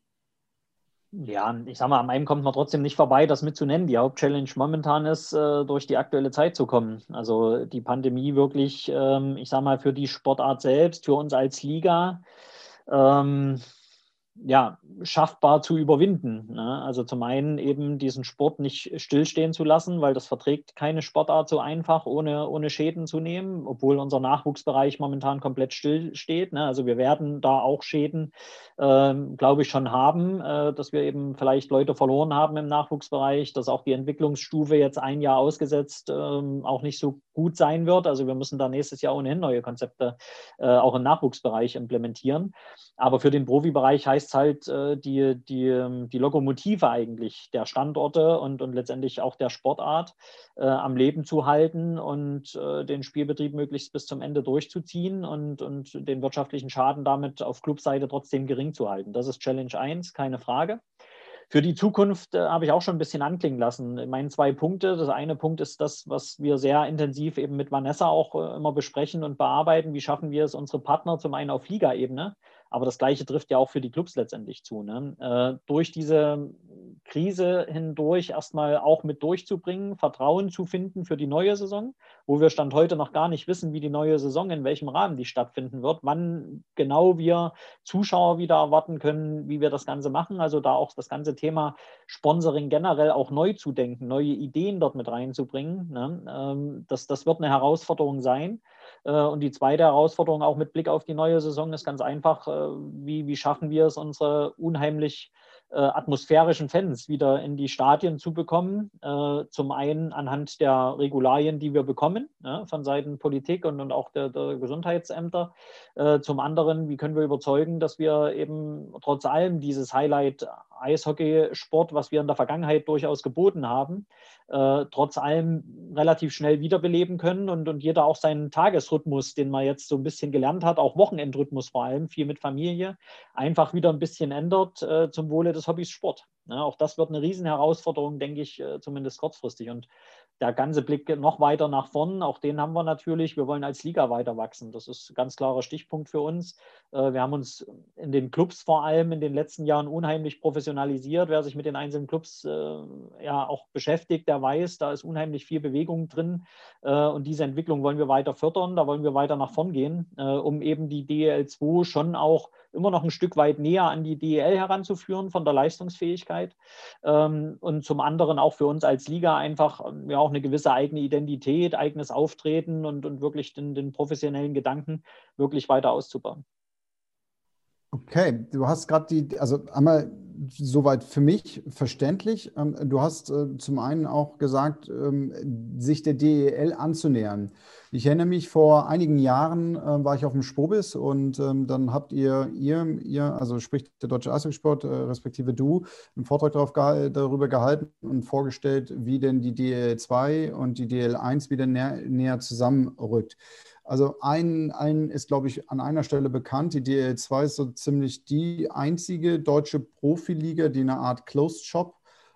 Ja, ich sage mal, am einen kommt man trotzdem nicht vorbei, das mitzunennen. Die Hauptchallenge momentan ist, äh, durch die aktuelle Zeit zu kommen. Also die Pandemie wirklich, ähm, ich sage mal, für die Sportart selbst, für uns als Liga, ähm, ja, schaffbar zu überwinden. Ne? Also zum einen eben diesen Sport nicht stillstehen zu lassen, weil das verträgt keine Sportart so einfach, ohne, ohne Schäden zu nehmen, obwohl unser Nachwuchsbereich momentan komplett still steht. Ne? Also wir werden da auch Schäden, äh, glaube ich, schon haben, äh, dass wir eben vielleicht Leute verloren haben im Nachwuchsbereich, dass auch die Entwicklungsstufe jetzt ein Jahr ausgesetzt äh, auch nicht so gut sein wird. Also wir müssen da nächstes Jahr ohnehin neue Konzepte äh, auch im Nachwuchsbereich implementieren. Aber für den Profibereich heißt es halt, äh, die, die, ähm, die Lokomotive eigentlich der Standorte und, und letztendlich auch der Sportart äh, am Leben zu halten und äh, den Spielbetrieb möglichst bis zum Ende durchzuziehen und, und den wirtschaftlichen Schaden damit auf Clubseite trotzdem gering zu halten. Das ist Challenge 1, keine Frage. Für die Zukunft äh, habe ich auch schon ein bisschen anklingen lassen. Meine zwei Punkte. Das eine Punkt ist das, was wir sehr intensiv eben mit Vanessa auch äh, immer besprechen und bearbeiten. Wie schaffen wir es, unsere Partner zum einen auf Liga-Ebene aber das Gleiche trifft ja auch für die Clubs letztendlich zu. Ne? Äh, durch diese Krise hindurch erstmal auch mit durchzubringen, Vertrauen zu finden für die neue Saison, wo wir Stand heute noch gar nicht wissen, wie die neue Saison, in welchem Rahmen die stattfinden wird, wann genau wir Zuschauer wieder erwarten können, wie wir das Ganze machen. Also da auch das ganze Thema Sponsoring generell auch neu zu denken, neue Ideen dort mit reinzubringen. Ne? Ähm, das, das wird eine Herausforderung sein. Äh, und die zweite Herausforderung auch mit Blick auf die neue Saison ist ganz einfach, äh, wie, wie schaffen wir es, unsere unheimlich atmosphärischen Fans wieder in die Stadien zu bekommen. Äh, zum einen anhand der Regularien, die wir bekommen ja, von Seiten Politik und, und auch der, der Gesundheitsämter. Äh, zum anderen, wie können wir überzeugen, dass wir eben trotz allem dieses Highlight Eishockeysport, was wir in der Vergangenheit durchaus geboten haben, äh, trotz allem relativ schnell wiederbeleben können und, und jeder auch seinen Tagesrhythmus, den man jetzt so ein bisschen gelernt hat, auch Wochenendrhythmus vor allem, viel mit Familie, einfach wieder ein bisschen ändert äh, zum Wohle des Hobbys Sport. Ja, auch das wird eine Riesenherausforderung, denke ich, äh, zumindest kurzfristig. Und der ganze Blick noch weiter nach vorn, auch den haben wir natürlich. Wir wollen als Liga weiter wachsen. Das ist ein ganz klarer Stichpunkt für uns. Äh, wir haben uns in den Clubs vor allem in den letzten Jahren unheimlich professionalisiert. Wer sich mit den einzelnen Clubs äh, ja auch beschäftigt, der weiß, da ist unheimlich viel Bewegung drin. Äh, und diese Entwicklung wollen wir weiter fördern. Da wollen wir weiter nach vorn gehen, um eben die DL2 schon auch immer noch ein Stück weit näher an die DEL heranzuführen von der Leistungsfähigkeit ähm, und zum anderen auch für uns als Liga einfach ja auch eine gewisse eigene Identität, eigenes Auftreten und, und wirklich den, den professionellen Gedanken wirklich weiter auszubauen. Okay, du hast gerade die, also einmal soweit für mich verständlich. Ähm, du hast äh, zum einen auch gesagt, ähm, sich der DEL anzunähern. Ich erinnere mich, vor einigen Jahren äh, war ich auf dem Spobis und ähm, dann habt ihr, ihr, ihr, also sprich der Deutsche Eishockeysport, äh, respektive du, einen Vortrag darüber gehalten und vorgestellt, wie denn die DEL 2 und die DEL 1 wieder näher, näher zusammenrückt. Also ein, ein ist, glaube ich, an einer Stelle bekannt. Die DL2 ist so ziemlich die einzige deutsche Profiliga, die eine Art Closed Shop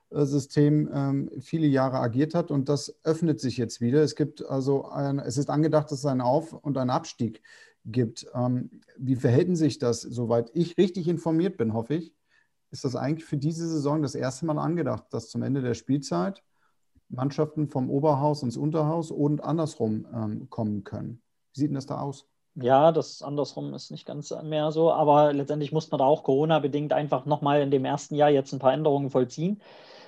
System ähm, viele Jahre agiert hat und das öffnet sich jetzt wieder. Es gibt also ein, es ist angedacht, dass es einen Auf- und einen Abstieg gibt. Ähm, wie verhält sich das? Soweit ich richtig informiert bin, hoffe ich, ist das eigentlich für diese Saison das erste Mal angedacht, dass zum Ende der Spielzeit Mannschaften vom Oberhaus ins Unterhaus und andersrum ähm, kommen können. Wie sieht denn das da aus? Ja, das andersrum ist nicht ganz mehr so, aber letztendlich muss man da auch Corona-bedingt einfach nochmal in dem ersten Jahr jetzt ein paar Änderungen vollziehen.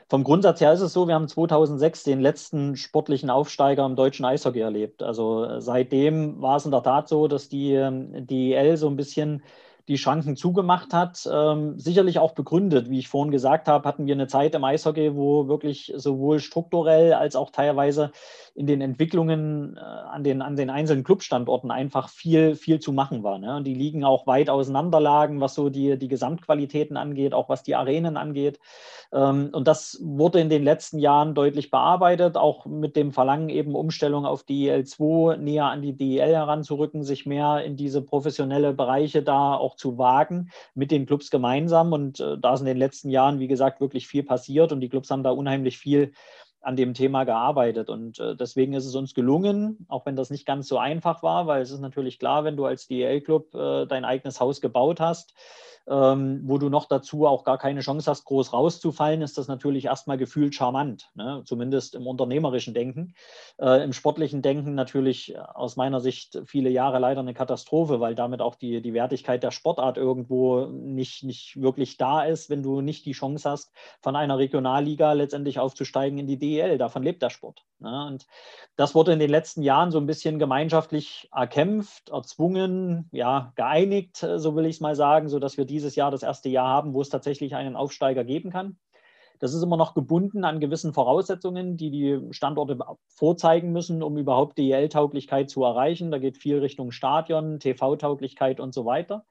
Vom Grundsatz her ist es so, wir haben 2006 den letzten sportlichen Aufsteiger im deutschen Eishockey erlebt. Also äh, seitdem war es in der Tat so, dass die ähm, DEL so ein bisschen die Schranken zugemacht hat. Ähm, sicherlich auch begründet, wie ich vorhin gesagt habe, hatten wir eine Zeit im Eishockey, wo wirklich sowohl strukturell als auch teilweise in den Entwicklungen äh, an, den, an den einzelnen Clubstandorten einfach viel, viel zu machen war. Ne? Und die liegen auch weit auseinander lagen, was so die, die Gesamtqualitäten angeht, auch was die Arenen angeht. Ähm, und das wurde in den letzten Jahren deutlich bearbeitet, auch mit dem Verlangen eben Umstellung auf die L2 näher an die DEL heranzurücken, sich mehr in diese professionelle Bereiche da auch zu wagen mit den Clubs gemeinsam. Und äh, da ist in den letzten Jahren, wie gesagt, wirklich viel passiert und die Clubs haben da unheimlich viel an dem Thema gearbeitet. Und äh, deswegen ist es uns gelungen, auch wenn das nicht ganz so einfach war, weil es ist natürlich klar, wenn du als DEL-Club äh, dein eigenes Haus gebaut hast, ähm, wo du noch dazu auch gar keine Chance hast, groß rauszufallen, ist das natürlich erstmal gefühlt charmant, ne? zumindest im unternehmerischen Denken. Äh, Im sportlichen Denken natürlich aus meiner Sicht viele Jahre leider eine Katastrophe, weil damit auch die, die Wertigkeit der Sportart irgendwo nicht, nicht wirklich da ist, wenn du nicht die Chance hast, von einer Regionalliga letztendlich aufzusteigen in die DEL. Davon lebt der Sport. Ne? Und das wurde in den letzten Jahren so ein bisschen gemeinschaftlich erkämpft, erzwungen, ja, geeinigt, äh, so will ich es mal sagen, sodass wir dieses Jahr das erste Jahr haben, wo es tatsächlich einen Aufsteiger geben kann. Das ist immer noch gebunden an gewissen Voraussetzungen, die die Standorte vorzeigen müssen, um überhaupt DEL-Tauglichkeit zu erreichen. Da geht viel Richtung Stadion, TV-Tauglichkeit und so weiter.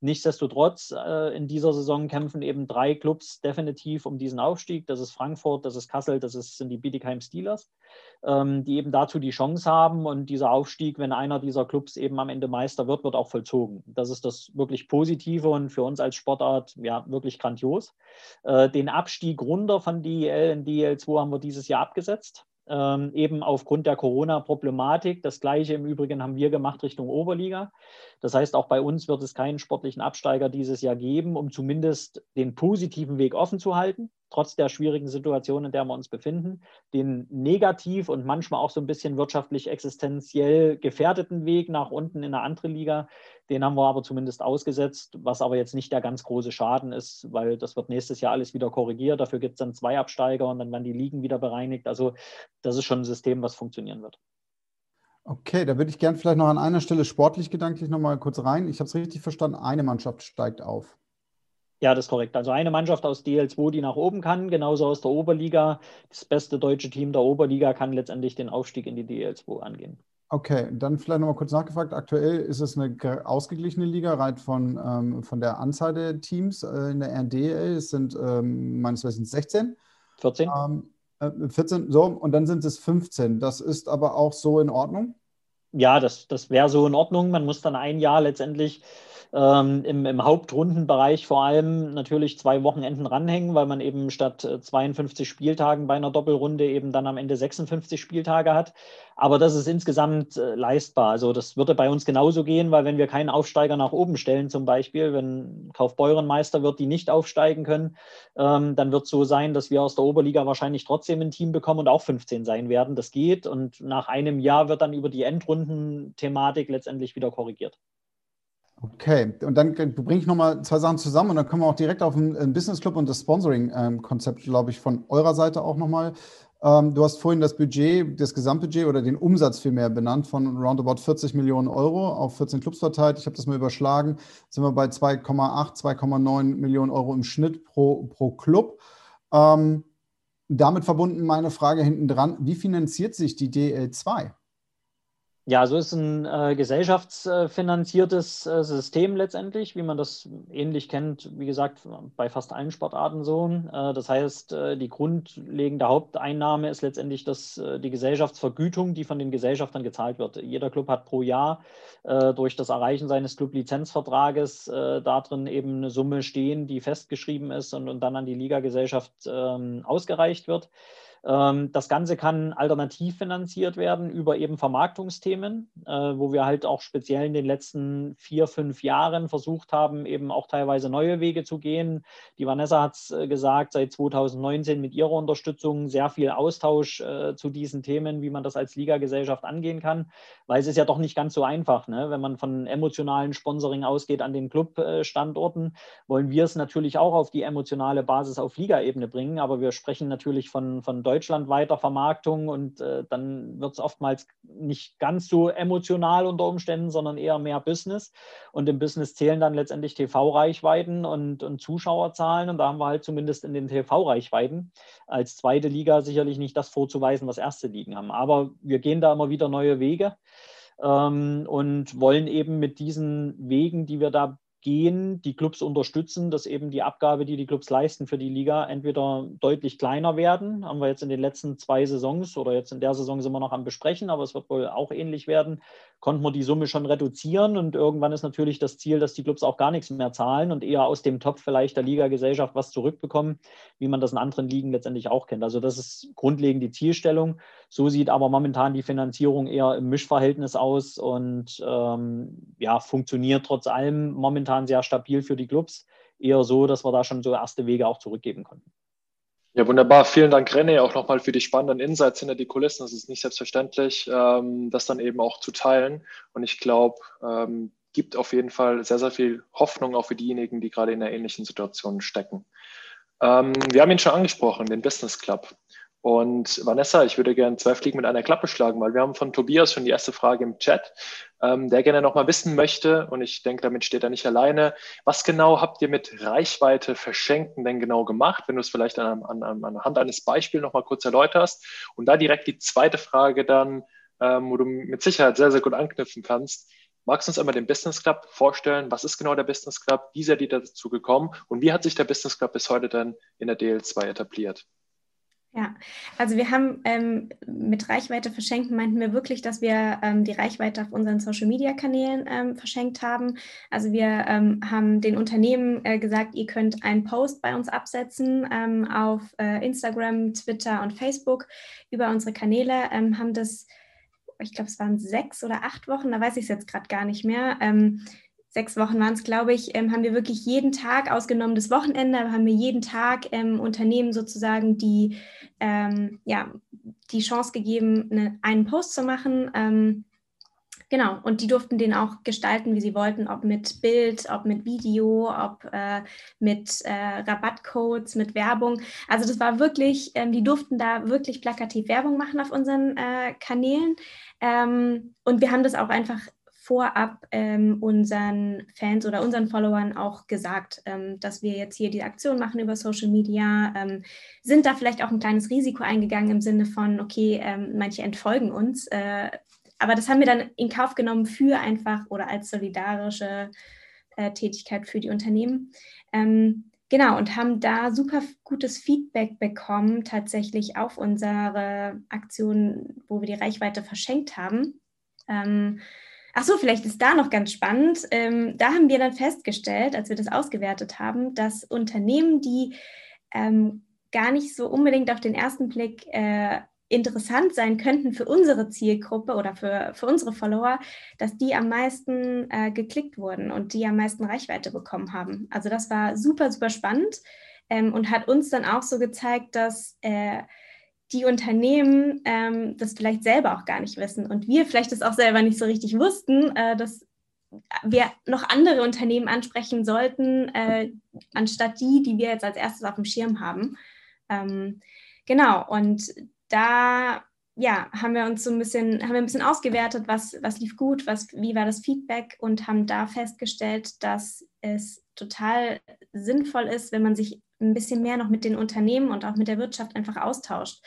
Nichtsdestotrotz, äh, in dieser Saison kämpfen eben drei Clubs definitiv um diesen Aufstieg. Das ist Frankfurt, das ist Kassel, das ist, sind die Bietigheim Steelers, ähm, die eben dazu die Chance haben. Und dieser Aufstieg, wenn einer dieser Clubs eben am Ende Meister wird, wird auch vollzogen. Das ist das wirklich Positive und für uns als Sportart ja wirklich grandios. Äh, den Abstieg runter von DEL in DEL2 haben wir dieses Jahr abgesetzt ähm, eben aufgrund der Corona-Problematik. Das gleiche im Übrigen haben wir gemacht Richtung Oberliga. Das heißt, auch bei uns wird es keinen sportlichen Absteiger dieses Jahr geben, um zumindest den positiven Weg offen zu halten trotz der schwierigen Situation, in der wir uns befinden, den negativ und manchmal auch so ein bisschen wirtschaftlich existenziell gefährdeten Weg nach unten in eine andere Liga, den haben wir aber zumindest ausgesetzt, was aber jetzt nicht der ganz große Schaden ist, weil das wird nächstes Jahr alles wieder korrigiert. Dafür gibt es dann zwei Absteiger und dann werden die Ligen wieder bereinigt. Also das ist schon ein System, was funktionieren wird. Okay, da würde ich gerne vielleicht noch an einer Stelle sportlich gedanklich noch mal kurz rein. Ich habe es richtig verstanden, eine Mannschaft steigt auf. Ja, das ist korrekt. Also eine Mannschaft aus DL2, die nach oben kann, genauso aus der Oberliga. Das beste deutsche Team der Oberliga kann letztendlich den Aufstieg in die DL2 angehen. Okay, dann vielleicht nochmal kurz nachgefragt. Aktuell ist es eine ausgeglichene Liga, rein von, ähm, von der Anzahl der Teams äh, in der RDL. Es sind ähm, meines Wissens 16. 14. Ähm, äh, 14, so, und dann sind es 15. Das ist aber auch so in Ordnung? Ja, das, das wäre so in Ordnung. Man muss dann ein Jahr letztendlich ähm, im, im Hauptrundenbereich vor allem natürlich zwei Wochenenden ranhängen, weil man eben statt 52 äh, Spieltagen bei einer Doppelrunde eben dann am Ende 56 Spieltage hat. Aber das ist insgesamt äh, leistbar. Also das würde bei uns genauso gehen, weil wenn wir keinen Aufsteiger nach oben stellen, zum Beispiel, wenn Kaufbeuren Meister wird, die nicht aufsteigen können, ähm, dann wird es so sein, dass wir aus der Oberliga wahrscheinlich trotzdem ein Team bekommen und auch 15 sein werden. Das geht. Und nach einem Jahr wird dann über die Endrunden-Thematik letztendlich wieder korrigiert. Okay, und dann bringe ich nochmal zwei Sachen zusammen und dann kommen wir auch direkt auf den Business Club und das Sponsoring-Konzept, glaube ich, von eurer Seite auch nochmal Ähm, du hast vorhin das Budget, das Gesamtbudget oder den Umsatz vielmehr benannt von roundabout 40 Millionen Euro auf 14 Clubs verteilt. Ich habe das mal überschlagen. Sind wir bei 2,8, 2,9 Millionen Euro im Schnitt pro, pro Club. Ähm, damit verbunden meine Frage hinten dran, wie finanziert sich die DL2? Ja, so ist ein äh, gesellschaftsfinanziertes äh, System letztendlich, wie man das ähnlich kennt, wie gesagt, bei fast allen Sportarten so. Äh, das heißt, äh, die grundlegende Haupteinnahme ist letztendlich das, äh, die Gesellschaftsvergütung, die von den Gesellschaftern gezahlt wird. Jeder Club hat pro Jahr äh, durch das Erreichen seines Club-Lizenzvertrages darin eben eine Summe stehen, die festgeschrieben ist und, und dann an die Ligagesellschaft ähm, ausgereicht wird. Ähm, das Ganze kann alternativ finanziert werden über eben Vermarktungsthemen, äh, wo wir halt auch speziell in den letzten vier, fünf Jahren versucht haben, eben auch teilweise neue Wege zu gehen. Die Vanessa hat es äh, gesagt, seit 2019 mit ihrer Unterstützung sehr viel Austausch äh, zu diesen Themen, wie man das als Ligagesellschaft angehen kann, weil es ist ja doch nicht ganz so einfach, ne? wenn man von emotionalen Sponsoring ausgeht an den Clubstandorten, wollen wir es natürlich auch auf die emotionale Basis auf Ligaebene bringen, aber wir sprechen natürlich von, von deutschlandweiter Vermarktung und äh, dann wird es oftmals nicht ganz so emotional unter Umständen, sondern eher mehr Business. Und im Business zählen dann letztendlich TV-Reichweiten und, und Zuschauerzahlen. Und da haben wir halt zumindest in den TV-Reichweiten als zweite Liga sicherlich nicht das vorzuweisen, was erste Ligen haben. Aber wir gehen da immer wieder neue Wege ähm, und wollen eben mit diesen Wegen, die wir da gehen, die Clubs unterstützen, dass eben die Abgabe, die die Clubs leisten für die Liga, entweder deutlich kleiner werden. Haben wir jetzt in den letzten zwei Saisons oder jetzt in der Saison sind wir noch am Besprechen, aber es wird wohl auch ähnlich werden konnten wir die Summe schon reduzieren und irgendwann ist natürlich das Ziel, dass die Clubs auch gar nichts mehr zahlen und eher aus dem Topf vielleicht der Ligagesellschaft was zurückbekommen, wie man das in anderen Ligen letztendlich auch kennt. Also das ist grundlegend die Zielstellung. So sieht aber momentan die Finanzierung eher im Mischverhältnis aus und ähm, ja, funktioniert trotz allem momentan sehr stabil für die Clubs. Eher so, dass wir da schon so erste Wege auch zurückgeben konnten. Ja, wunderbar. Vielen Dank, René, auch nochmal für die spannenden Insights hinter die Kulissen. Das ist nicht selbstverständlich, ähm, das dann eben auch zu teilen. Und ich glaube, ähm, gibt auf jeden Fall sehr, sehr viel Hoffnung auch für diejenigen, die gerade in einer ähnlichen Situation stecken. Ähm, wir haben ihn schon angesprochen, den Business Club. Und Vanessa, ich würde gerne zwei Fliegen mit einer Klappe schlagen, weil wir haben von Tobias schon die erste Frage im Chat, ähm, der gerne nochmal wissen möchte, und ich denke, damit steht er nicht alleine, was genau habt ihr mit Reichweite verschenken denn genau gemacht, wenn du es vielleicht an, an, anhand eines Beispiels nochmal kurz erläuterst. Und da direkt die zweite Frage dann, ähm, wo du mit Sicherheit sehr, sehr gut anknüpfen kannst. Magst du uns einmal den Business Club vorstellen? Was ist genau der Business Club? Wie seid ihr dazu gekommen? Und wie hat sich der Business Club bis heute dann in der DL2 etabliert? Ja, also wir haben ähm, mit Reichweite verschenken, meinten wir wirklich, dass wir ähm, die Reichweite auf unseren Social-Media-Kanälen ähm, verschenkt haben. Also wir ähm, haben den Unternehmen äh, gesagt, ihr könnt einen Post bei uns absetzen ähm, auf äh, Instagram, Twitter und Facebook über unsere Kanäle, ähm, haben das, ich glaube, es waren sechs oder acht Wochen, da weiß ich es jetzt gerade gar nicht mehr sechs Wochen waren es, glaube ich, ähm, haben wir wirklich jeden Tag, ausgenommen das Wochenende, haben wir jeden Tag ähm, Unternehmen sozusagen die, ähm, ja, die Chance gegeben, eine, einen Post zu machen. Ähm, genau, und die durften den auch gestalten, wie sie wollten, ob mit Bild, ob mit Video, ob äh, mit äh, Rabattcodes, mit Werbung. Also das war wirklich, ähm, die durften da wirklich plakativ Werbung machen auf unseren äh, Kanälen. Ähm, und wir haben das auch einfach vorab ähm, unseren Fans oder unseren Followern auch gesagt, ähm, dass wir jetzt hier die Aktion machen über Social Media, ähm, sind da vielleicht auch ein kleines Risiko eingegangen im Sinne von, okay, ähm, manche entfolgen uns, äh, aber das haben wir dann in Kauf genommen für einfach oder als solidarische äh, Tätigkeit für die Unternehmen. Ähm, genau, und haben da super gutes Feedback bekommen, tatsächlich auf unsere Aktion, wo wir die Reichweite verschenkt haben. Ähm, Ach so, vielleicht ist da noch ganz spannend. Ähm, da haben wir dann festgestellt, als wir das ausgewertet haben, dass Unternehmen, die ähm, gar nicht so unbedingt auf den ersten Blick äh, interessant sein könnten für unsere Zielgruppe oder für, für unsere Follower, dass die am meisten äh, geklickt wurden und die am meisten Reichweite bekommen haben. Also das war super, super spannend ähm, und hat uns dann auch so gezeigt, dass äh, die Unternehmen ähm, das vielleicht selber auch gar nicht wissen und wir vielleicht das auch selber nicht so richtig wussten, äh, dass wir noch andere Unternehmen ansprechen sollten, äh, anstatt die, die wir jetzt als erstes auf dem Schirm haben. Ähm, genau, und da ja, haben wir uns so ein bisschen, haben wir ein bisschen ausgewertet, was, was lief gut, was, wie war das Feedback und haben da festgestellt, dass es total sinnvoll ist, wenn man sich ein bisschen mehr noch mit den Unternehmen und auch mit der Wirtschaft einfach austauscht.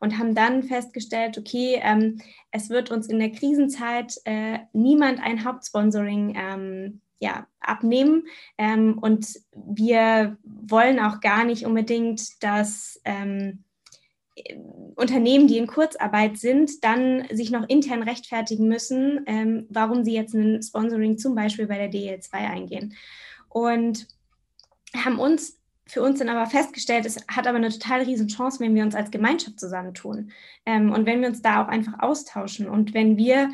Und haben dann festgestellt, okay, ähm, es wird uns in der Krisenzeit äh, niemand ein Hauptsponsoring ähm, ja, abnehmen. Ähm, und wir wollen auch gar nicht unbedingt, dass ähm, Unternehmen, die in Kurzarbeit sind, dann sich noch intern rechtfertigen müssen, ähm, warum sie jetzt ein Sponsoring zum Beispiel bei der DL2 eingehen. Und haben uns für uns dann aber festgestellt, es hat aber eine total riesen Chance, wenn wir uns als Gemeinschaft zusammentun ähm, und wenn wir uns da auch einfach austauschen und wenn wir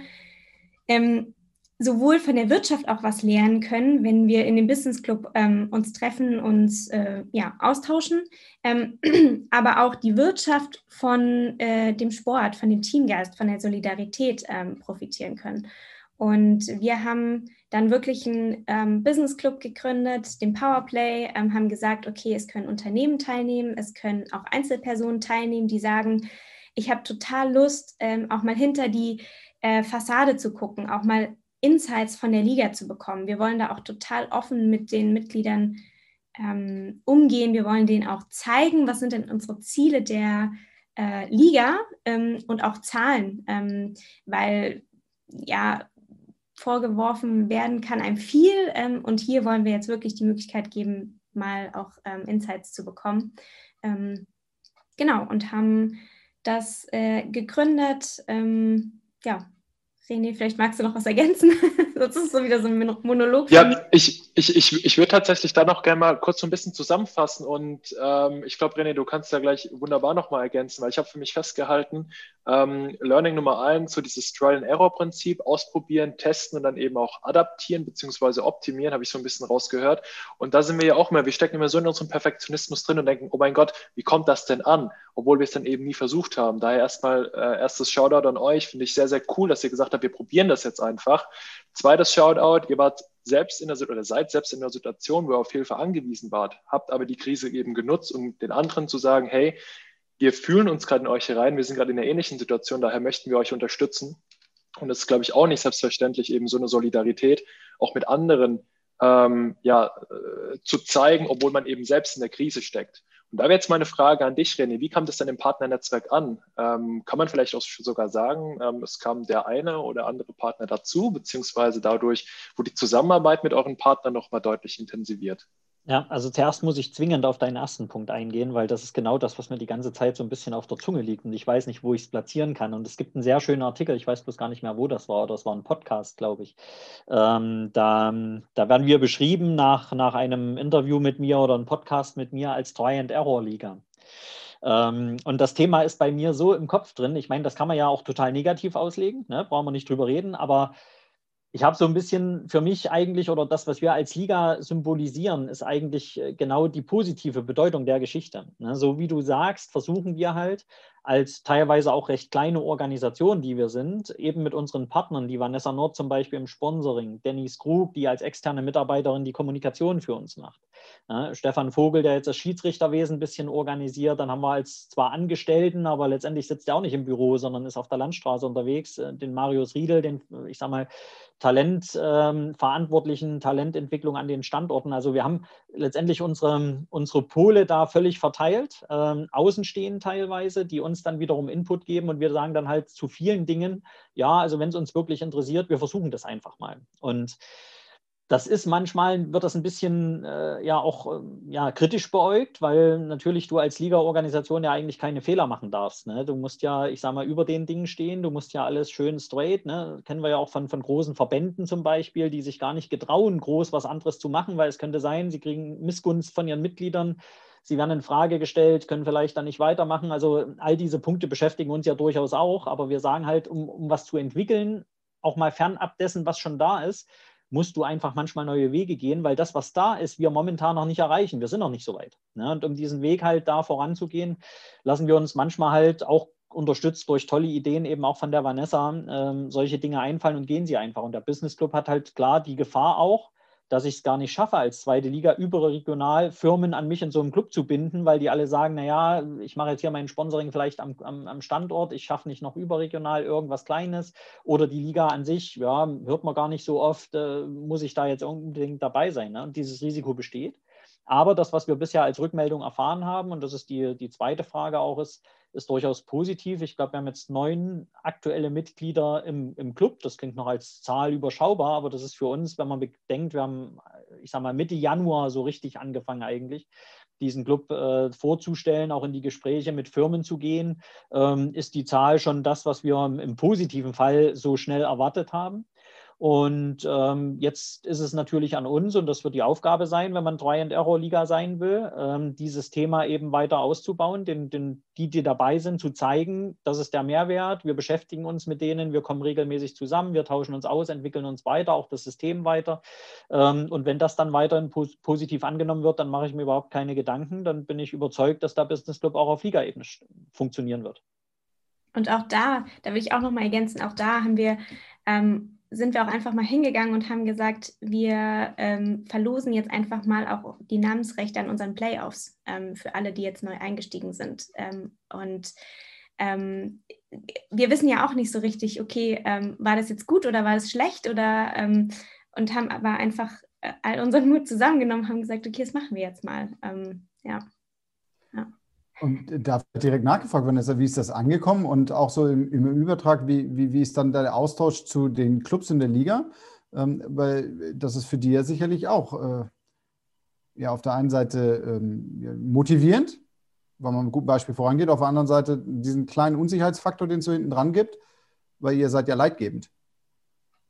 ähm, sowohl von der Wirtschaft auch was lernen können, wenn wir in dem Business Club ähm, uns treffen, uns äh, ja, austauschen, ähm, aber auch die Wirtschaft von äh, dem Sport, von dem Teamgeist, von der Solidarität ähm, profitieren können. Und wir haben dann wirklich einen ähm, Business Club gegründet, den Powerplay, ähm, haben gesagt, okay, es können Unternehmen teilnehmen, es können auch Einzelpersonen teilnehmen, die sagen, ich habe total Lust, ähm, auch mal hinter die äh, Fassade zu gucken, auch mal Insights von der Liga zu bekommen. Wir wollen da auch total offen mit den Mitgliedern ähm, umgehen. Wir wollen denen auch zeigen, was sind denn unsere Ziele der äh, Liga ähm, und auch Zahlen, ähm, weil ja vorgeworfen werden kann einem viel ähm, und hier wollen wir jetzt wirklich die Möglichkeit geben, mal auch ähm, Insights zu bekommen. Ähm, genau, und haben das äh, gegründet. ja, René, vielleicht magst du noch was ergänzen. das ist so wieder so ein Monolog. Ja, ich, ich, ich, ich würde tatsächlich da noch gerne mal kurz so ein bisschen zusammenfassen und ähm, ich glaube, René, du kannst da gleich wunderbar nochmal ergänzen, weil ich habe für mich festgehalten, ähm, Learning Nummer eins, so dieses Trial-and-Error-Prinzip, ausprobieren, testen und dann eben auch adaptieren bzw. optimieren, habe ich so ein bisschen rausgehört. Und da sind wir ja auch immer, wir stecken immer so in unserem Perfektionismus drin und denken, oh mein Gott, wie kommt das denn an? Obwohl wir es dann eben nie versucht haben. Daher erstmal äh, erstes Shoutout an euch, finde ich sehr, sehr cool, dass ihr gesagt habt, wir probieren das jetzt einfach. Zweites Shoutout, ihr wart selbst in der oder seid selbst in der Situation, wo ihr auf Hilfe angewiesen wart, habt aber die Krise eben genutzt, um den anderen zu sagen, hey, wir fühlen uns gerade in euch herein, wir sind gerade in einer ähnlichen Situation, daher möchten wir euch unterstützen. Und es ist, glaube ich, auch nicht selbstverständlich, eben so eine Solidarität auch mit anderen ähm, ja, äh, zu zeigen, obwohl man eben selbst in der Krise steckt. Und da wäre jetzt meine Frage an dich, René, wie kam das denn im Partnernetzwerk an? Ähm, kann man vielleicht auch sogar sagen, ähm, es kam der eine oder andere Partner dazu, beziehungsweise dadurch wurde die Zusammenarbeit mit euren Partnern nochmal deutlich intensiviert? Ja, also zuerst muss ich zwingend auf deinen ersten Punkt eingehen, weil das ist genau das, was mir die ganze Zeit so ein bisschen auf der Zunge liegt und ich weiß nicht, wo ich es platzieren kann. Und es gibt einen sehr schönen Artikel, ich weiß bloß gar nicht mehr, wo das war, oder es war ein Podcast, glaube ich. Ähm, da, da werden wir beschrieben nach, nach einem Interview mit mir oder einem Podcast mit mir als Try-and-Error-Liga. Ähm, und das Thema ist bei mir so im Kopf drin. Ich meine, das kann man ja auch total negativ auslegen, ne? brauchen wir nicht drüber reden, aber ich habe so ein bisschen für mich eigentlich, oder das, was wir als Liga symbolisieren, ist eigentlich äh, genau die positive Bedeutung der Geschichte. Ne? So wie du sagst, versuchen wir halt als teilweise auch recht kleine Organisation, die wir sind, eben mit unseren Partnern, die Vanessa Nord zum Beispiel im Sponsoring, Dennis Krug, die als externe Mitarbeiterin die Kommunikation für uns macht, ja, Stefan Vogel, der jetzt das Schiedsrichterwesen ein bisschen organisiert, dann haben wir als zwar Angestellten, aber letztendlich sitzt er auch nicht im Büro, sondern ist auf der Landstraße unterwegs, äh, den Marius Riedel, den, ich sag mal, Talentverantwortlichen, ähm, Talententwicklung an den Standorten. Also wir haben letztendlich unsere, unsere Pole da völlig verteilt, ähm, außenstehend teilweise, die uns uns dann wiederum Input geben und wir sagen dann halt zu vielen Dingen, ja, also wenn es uns wirklich interessiert, wir versuchen das einfach mal. Und das ist manchmal, wird das ein bisschen äh, ja auch äh, ja, kritisch beäugt, weil natürlich du als Liga-Organisation ja eigentlich keine Fehler machen darfst. Ne? Du musst ja, ich sage mal, über den Dingen stehen, du musst ja alles schön straight, ne? kennen wir ja auch von, von großen Verbänden zum Beispiel, die sich gar nicht getrauen, groß was anderes zu machen, weil es könnte sein, sie kriegen Missgunst von ihren Mitgliedern sie werden in Frage gestellt, können vielleicht dann nicht weitermachen. Also all diese Punkte beschäftigen uns ja durchaus auch, aber wir sagen halt, um, um was zu entwickeln, auch mal fernab dessen, was schon da ist, musst du einfach manchmal neue Wege gehen, weil das, was da ist, wir momentan noch nicht erreichen. Wir sind noch nicht so weit. Ne? Und um diesen Weg halt da voranzugehen, lassen wir uns manchmal halt auch unterstützt durch tolle Ideen eben auch von der Vanessa ähm, solche Dinge einfallen und gehen sie einfach. Und der Business Club hat halt klar die Gefahr auch, dass ich es gar nicht schaffe, als zweite Liga überregional Firmen an mich in so einem Club zu binden, weil die alle sagen, naja, ich mache jetzt hier mein Sponsoring vielleicht am, am, am Standort, ich schaffe nicht noch überregional irgendwas Kleines oder die Liga an sich, ja, hört man gar nicht so oft, äh, muss ich da jetzt unbedingt dabei sein. Ne? Und dieses Risiko besteht. Aber das, was wir bisher als Rückmeldung erfahren haben, und das ist die, die zweite Frage auch, ist, ist durchaus positiv. Ich glaube, wir haben jetzt neun aktuelle Mitglieder im, im Club. Das klingt noch als Zahl überschaubar, aber das ist für uns, wenn man bedenkt, wir haben, ich sage mal, Mitte Januar so richtig angefangen eigentlich, diesen Club äh, vorzustellen, auch in die Gespräche mit Firmen zu gehen, ähm, ist die Zahl schon das, was wir im positiven Fall so schnell erwartet haben. Und ähm, jetzt ist es natürlich an uns, und das wird die Aufgabe sein, wenn man Try-and-Error-Liga sein will, ähm, dieses Thema eben weiter auszubauen, den, den, die, die dabei sind, zu zeigen, das ist der Mehrwert. Wir beschäftigen uns mit denen, wir kommen regelmäßig zusammen, wir tauschen uns aus, entwickeln uns weiter, auch das System weiter. Ähm, und wenn das dann weiterhin pos positiv angenommen wird, dann mache ich mir überhaupt keine Gedanken. Dann bin ich überzeugt, dass der Business Club auch auf Liga-Ebene funktionieren wird. Und auch da, da will ich auch noch mal ergänzen, auch da haben wir ähm, sind wir auch einfach mal hingegangen und haben gesagt, wir ähm, verlosen jetzt einfach mal auch die Namensrechte an unseren Playoffs ähm, für alle, die jetzt neu eingestiegen sind. Ähm, und ähm, wir wissen ja auch nicht so richtig, okay, ähm, war das jetzt gut oder war das schlecht oder ähm, und haben aber einfach äh, all unseren Mut zusammengenommen, haben gesagt, okay, das machen wir jetzt mal. ja. Und da direkt nachgefragt, Vanessa, wie ist das angekommen und auch so im, im Übertrag, wie, wie, wie ist dann der Austausch zu den Clubs in der Liga? Ähm, weil das ist für die ja sicherlich auch äh, ja, auf der einen Seite ähm, motivierend, weil man mit guten Beispiel vorangeht, auf der anderen Seite diesen kleinen Unsicherheitsfaktor, den es so hinten dran gibt, weil ihr seid ja leitgebend.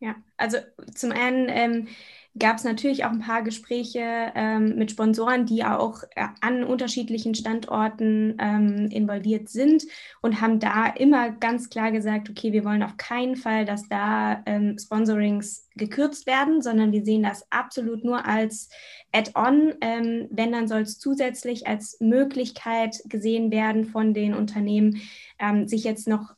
Ja, also zum einen ähm, gab es natürlich auch ein paar Gespräche ähm, mit Sponsoren, die auch äh, an unterschiedlichen Standorten ähm, involviert sind und haben da immer ganz klar gesagt, okay, wir wollen auf keinen Fall, dass da ähm, Sponsorings gekürzt werden, sondern wir sehen das absolut nur als Add-on. Ähm, wenn, dann soll es zusätzlich als Möglichkeit gesehen werden von den Unternehmen, ähm, sich jetzt noch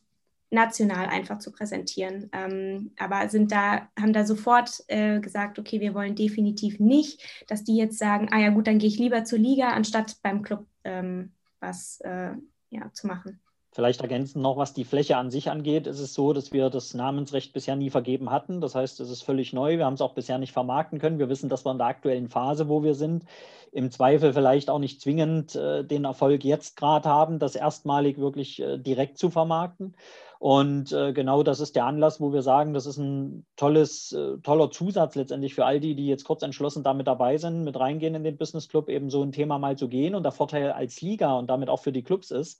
national einfach zu präsentieren. Ähm, aber sind da, haben da sofort äh, gesagt, okay, wir wollen definitiv nicht, dass die jetzt sagen, ah ja gut, dann gehe ich lieber zur Liga, anstatt beim Club ähm, was äh, ja, zu machen. Vielleicht ergänzend noch, was die Fläche an sich angeht, ist es so, dass wir das Namensrecht bisher nie vergeben hatten. Das heißt, es ist völlig neu. Wir haben es auch bisher nicht vermarkten können. Wir wissen, dass wir in der aktuellen Phase, wo wir sind, im Zweifel vielleicht auch nicht zwingend äh, den Erfolg jetzt gerade haben, das erstmalig wirklich äh, direkt zu vermarkten. Und äh, genau das ist der Anlass, wo wir sagen, das ist ein tolles, äh, toller Zusatz letztendlich für all die, die jetzt kurz entschlossen damit dabei sind, mit reingehen in den Business Club, eben so ein Thema mal zu gehen. Und der Vorteil als Liga und damit auch für die Clubs ist,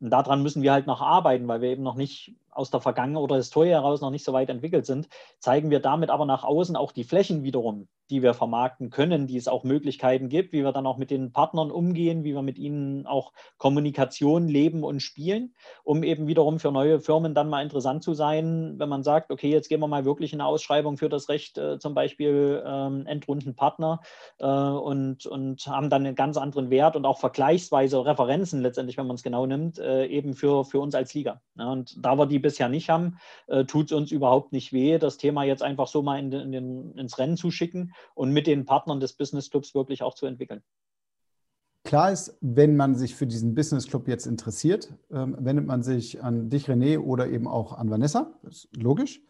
und daran müssen wir halt noch arbeiten, weil wir eben noch nicht aus der Vergangenheit oder Historie heraus noch nicht so weit entwickelt sind, zeigen wir damit aber nach außen auch die Flächen wiederum, die wir vermarkten können, die es auch Möglichkeiten gibt, wie wir dann auch mit den Partnern umgehen, wie wir mit ihnen auch Kommunikation leben und spielen, um eben wiederum für neue Firmen dann mal interessant zu sein, wenn man sagt, okay, jetzt gehen wir mal wirklich in eine Ausschreibung für das Recht, äh, zum Beispiel ähm, Endrundenpartner äh, und, und haben dann einen ganz anderen Wert und auch vergleichsweise Referenzen letztendlich, wenn man es genau nimmt, äh, eben für, für uns als Liga. Und da wir die bisher nicht haben, äh, tut es uns überhaupt nicht weh, das Thema jetzt einfach so mal in in den, ins Rennen zu schicken und mit den Partnern des Business Clubs wirklich auch zu entwickeln. Klar ist, wenn man sich für diesen Business Club jetzt interessiert, ähm, wendet man sich an dich, René, oder eben auch an Vanessa. Das ist logisch.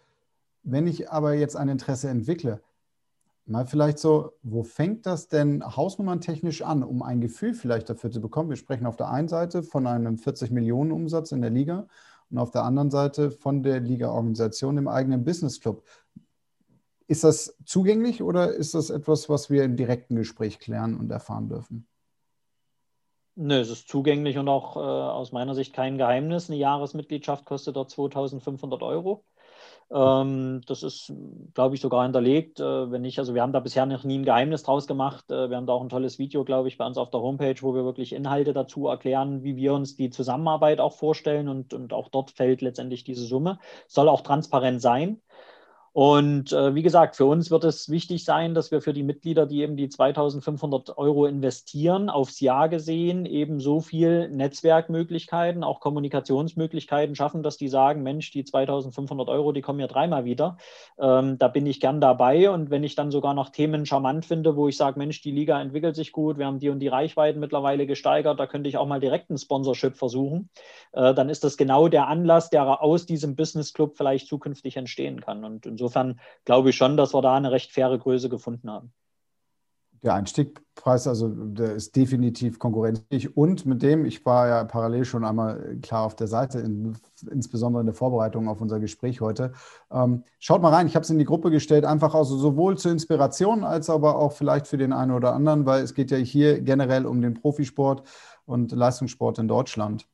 Wenn ich aber jetzt ein Interesse entwickle, mal vielleicht so, wo fängt das denn hausnummerntechnisch an, um ein Gefühl vielleicht dafür zu bekommen? Wir sprechen auf der einen Seite von einem 40 Millionen Umsatz in der Liga und auf der anderen Seite von der Liga-Organisation im eigenen Business Club. Ist das zugänglich oder ist das etwas, was wir im direkten Gespräch klären und erfahren dürfen? Nö, es ist zugänglich und auch äh, aus meiner Sicht kein Geheimnis. Eine Jahresmitgliedschaft kostet dort 2500 Euro. Ähm, das ist, glaube ich, sogar hinterlegt. Äh, wenn nicht, also wir haben da bisher noch nie ein Geheimnis draus gemacht. Äh, wir haben da auch ein tolles Video, glaube ich, bei uns auf der Homepage, wo wir wirklich Inhalte dazu erklären, wie wir uns die Zusammenarbeit auch vorstellen. Und, und auch dort fällt letztendlich diese Summe. Soll auch transparent sein. Und äh, wie gesagt, für uns wird es wichtig sein, dass wir für die Mitglieder, die eben die 2500 Euro investieren, aufs Jahr gesehen eben so viel Netzwerkmöglichkeiten, auch Kommunikationsmöglichkeiten schaffen, dass die sagen, Mensch, die 2500 Euro, die kommen ja dreimal wieder. Ähm, da bin ich gern dabei. Und wenn ich dann sogar noch Themen charmant finde, wo ich sage, Mensch, die Liga entwickelt sich gut, wir haben die und die Reichweiten mittlerweile gesteigert, da könnte ich auch mal direkt ein Sponsorship versuchen, äh, dann ist das genau der Anlass, der aus diesem Business Club vielleicht zukünftig entstehen kann. Und insofern insofern glaube ich schon, dass wir da eine recht faire Größe gefunden haben. Der Einstiegpreis, also der ist definitiv konkurrenzfähig und mit dem, ich war ja parallel schon einmal klar auf der Seite, in, insbesondere in der Vorbereitung auf unser Gespräch heute. Ähm, schaut mal rein, ich habe es in die Gruppe gestellt, einfach also sowohl zur Inspiration als aber auch vielleicht für den einen oder anderen, weil es geht ja hier generell um den Profisport und Leistungssport in Deutschland.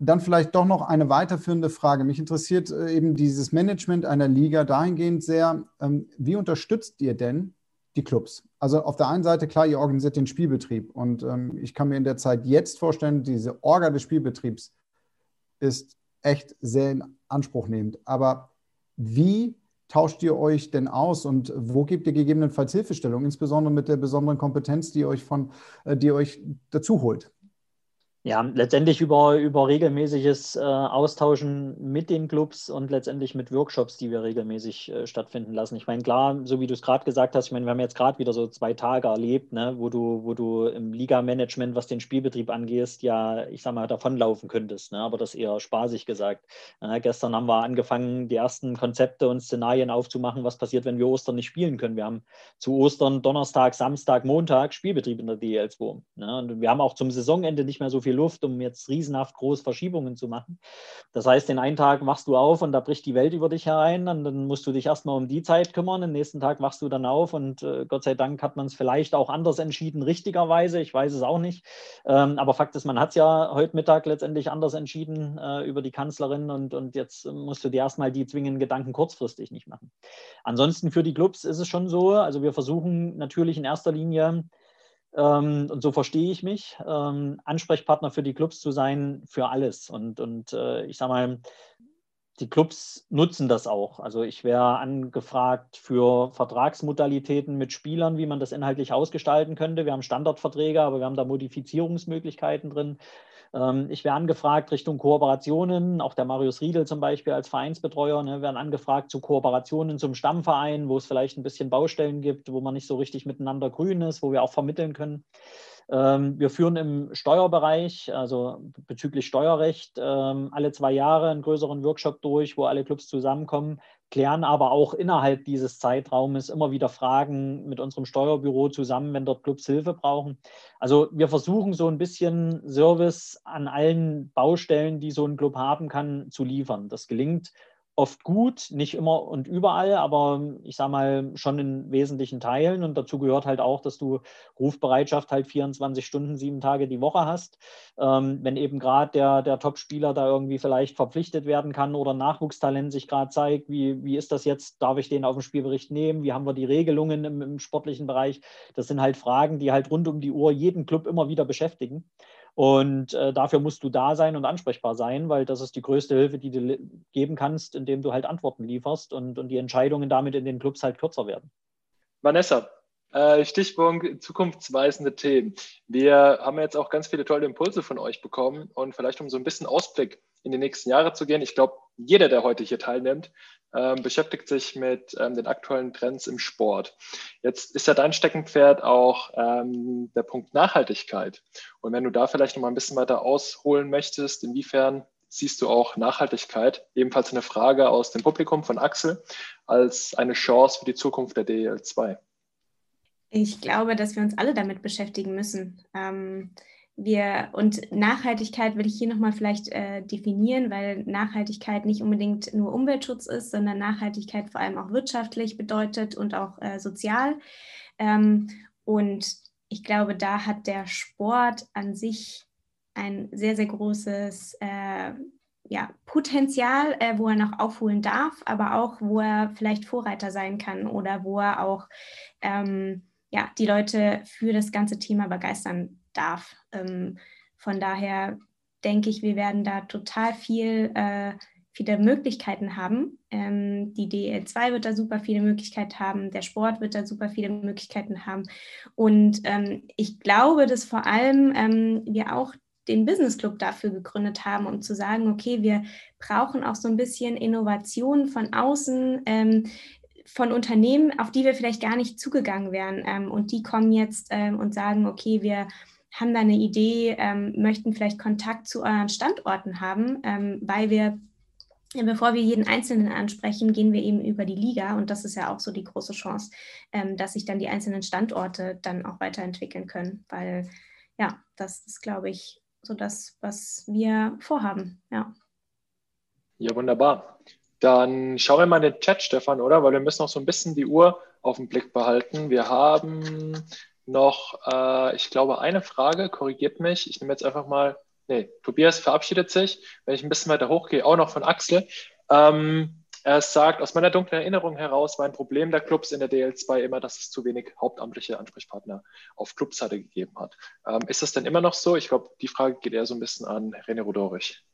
Dann vielleicht doch noch eine weiterführende Frage. Mich interessiert äh, eben dieses Management einer Liga dahingehend sehr, ähm, wie unterstützt ihr denn die Clubs? Also auf der einen Seite, klar, ihr organisiert den Spielbetrieb und ähm, ich kann mir in der Zeit jetzt vorstellen, diese Orga des Spielbetriebs ist echt sehr in Anspruch nehmend. Aber wie tauscht ihr euch denn aus und wo gebt ihr gegebenenfalls Hilfestellung, insbesondere mit der besonderen Kompetenz, die ihr euch von, äh, die ihr euch dazu holt? Ja, letztendlich über, über regelmäßiges äh, Austauschen mit den Clubs und letztendlich mit Workshops, die wir regelmäßig äh, stattfinden lassen. Ich meine, klar, so wie du es gerade gesagt hast, ich meine, wir haben jetzt gerade wieder so zwei Tage erlebt, ne, wo du, wo du im Liga-Management, was den Spielbetrieb angehst, ja, ich sag mal, davonlaufen könntest, ne, aber das eher spaßig gesagt. Äh, gestern haben wir angefangen, die ersten Konzepte und Szenarien aufzumachen, was passiert, wenn wir Ostern nicht spielen können. Wir haben zu Ostern Donnerstag, Samstag, Montag Spielbetrieb in der DL2. Ne, und wir haben auch zum Saisonende nicht mehr so viel Luft, um jetzt riesenhaft große Verschiebungen zu machen. Das heißt, den einen Tag wachst du auf und da bricht die Welt über dich herein und dann musst du dich erstmal um die Zeit kümmern. Den nächsten Tag wachst du dann auf und äh, Gott sei Dank hat man es vielleicht auch anders entschieden, richtigerweise. Ich weiß es auch nicht. Ähm, aber Fakt ist, man hat es ja heute Mittag letztendlich anders entschieden äh, über die Kanzlerin und, und jetzt musst du dir erstmal die zwingenden Gedanken kurzfristig nicht machen. Ansonsten für die Clubs ist es schon so, also wir versuchen natürlich in erster Linie, ähm, und so verstehe ich mich, ähm, Ansprechpartner für die Clubs zu sein, für alles. Und, und äh, ich sage mal, die Clubs nutzen das auch. Also ich wäre angefragt für Vertragsmodalitäten mit Spielern, wie man das inhaltlich ausgestalten könnte. Wir haben Standardverträge, aber wir haben da Modifizierungsmöglichkeiten drin. Ähm, ich wäre angefragt Richtung Kooperationen, auch der Marius Riedel zum Beispiel als Vereinsbetreuer, ne, werden angefragt zu Kooperationen zum Stammverein, wo es vielleicht ein bisschen Baustellen gibt, wo man nicht so richtig miteinander grün ist, wo wir auch vermitteln können. Ähm, wir führen im Steuerbereich, also bezüglich Steuerrecht, ähm, alle zwei Jahre einen größeren Workshop durch, wo alle Clubs zusammenkommen, klären aber auch innerhalb dieses Zeitraumes immer wieder Fragen mit unserem Steuerbüro zusammen, wenn dort Clubs Hilfe brauchen. Also wir versuchen so ein bisschen Service an allen Baustellen, die so ein Club haben kann, zu liefern. Das gelingt oft gut, nicht immer und überall, aber ich sage mal schon in wesentlichen Teilen. Und dazu gehört halt auch, dass du Rufbereitschaft halt 24 Stunden, sieben Tage die Woche hast. Ähm, wenn eben gerade der, der Top-Spieler da irgendwie vielleicht verpflichtet werden kann oder Nachwuchstalent sich gerade zeigt, wie, wie ist das jetzt? Darf ich den auf dem Spielbericht nehmen? Wie haben wir die Regelungen im, im sportlichen Bereich? Das sind halt Fragen, die halt rund um die Uhr jeden Club immer wieder beschäftigen. Und äh, dafür musst du da sein und ansprechbar sein, weil das ist die größte Hilfe, die du geben kannst, indem du halt Antworten lieferst und, und die Entscheidungen damit in den Clubs halt kürzer werden. Vanessa, äh, Stichpunkt zukunftsweisende Themen. Wir haben jetzt auch ganz viele tolle Impulse von euch bekommen und vielleicht um so ein bisschen Ausblick in die nächsten Jahre zu gehen. Ich glaube, jeder, der heute hier teilnimmt, beschäftigt sich mit ähm, den aktuellen Trends im Sport. Jetzt ist ja dein Steckenpferd auch ähm, der Punkt Nachhaltigkeit. Und wenn du da vielleicht noch mal ein bisschen weiter ausholen möchtest, inwiefern siehst du auch Nachhaltigkeit, ebenfalls eine Frage aus dem Publikum von Axel, als eine Chance für die Zukunft der DL2? Ich glaube, dass wir uns alle damit beschäftigen müssen. Ähm, wir und Nachhaltigkeit will ich hier nochmal vielleicht äh, definieren, weil Nachhaltigkeit nicht unbedingt nur Umweltschutz ist, sondern Nachhaltigkeit vor allem auch wirtschaftlich bedeutet und auch äh, sozial. Ähm, und ich glaube, da hat der Sport an sich ein sehr, sehr großes äh, ja, Potenzial, äh, wo er noch aufholen darf, aber auch, wo er vielleicht Vorreiter sein kann oder wo er auch ähm, ja, die Leute für das ganze Thema begeistern darf. Ähm, von daher denke ich, wir werden da total viel, äh, viele Möglichkeiten haben. Ähm, die DL2 wird da super viele Möglichkeiten haben, der Sport wird da super viele Möglichkeiten haben. Und ähm, ich glaube, dass vor allem ähm, wir auch den Business Club dafür gegründet haben, um zu sagen, okay, wir brauchen auch so ein bisschen Innovation von außen, ähm, von Unternehmen, auf die wir vielleicht gar nicht zugegangen wären. Ähm, und die kommen jetzt ähm, und sagen, okay, wir haben da eine Idee, ähm, möchten vielleicht Kontakt zu euren Standorten haben, ähm, weil wir bevor wir jeden Einzelnen ansprechen, gehen wir eben über die Liga und das ist ja auch so die große Chance, ähm, dass sich dann die einzelnen Standorte dann auch weiterentwickeln können, weil ja, das ist, glaube ich, so das, was wir vorhaben. Ja. Ja, wunderbar. Dann schauen wir mal in den Chat, Stefan, oder? Weil wir müssen noch so ein bisschen die Uhr auf den Blick behalten. Wir haben noch, äh, ich glaube, eine Frage, korrigiert mich. Ich nehme jetzt einfach mal, nee, Tobias verabschiedet sich. Wenn ich ein bisschen weiter hochgehe, auch noch von Axel. Ähm, er sagt, aus meiner dunklen Erinnerung heraus war ein Problem der Clubs in der DL2 immer, dass es zu wenig hauptamtliche Ansprechpartner auf Clubseite gegeben hat. Ähm, ist das denn immer noch so? Ich glaube, die Frage geht eher so ein bisschen an René Rodorich.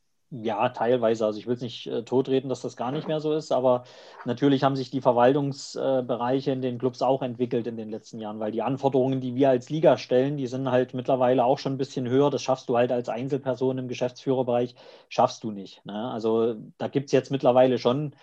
Ja, teilweise. Also ich will es nicht äh, totreden, dass das gar nicht mehr so ist, aber natürlich haben sich die Verwaltungsbereiche äh, in den Clubs auch entwickelt in den letzten Jahren, weil die Anforderungen, die wir als Liga stellen, die sind halt mittlerweile auch schon ein bisschen höher. Das schaffst du halt als Einzelperson im Geschäftsführerbereich, schaffst du nicht. Ne? Also da gibt es jetzt mittlerweile schon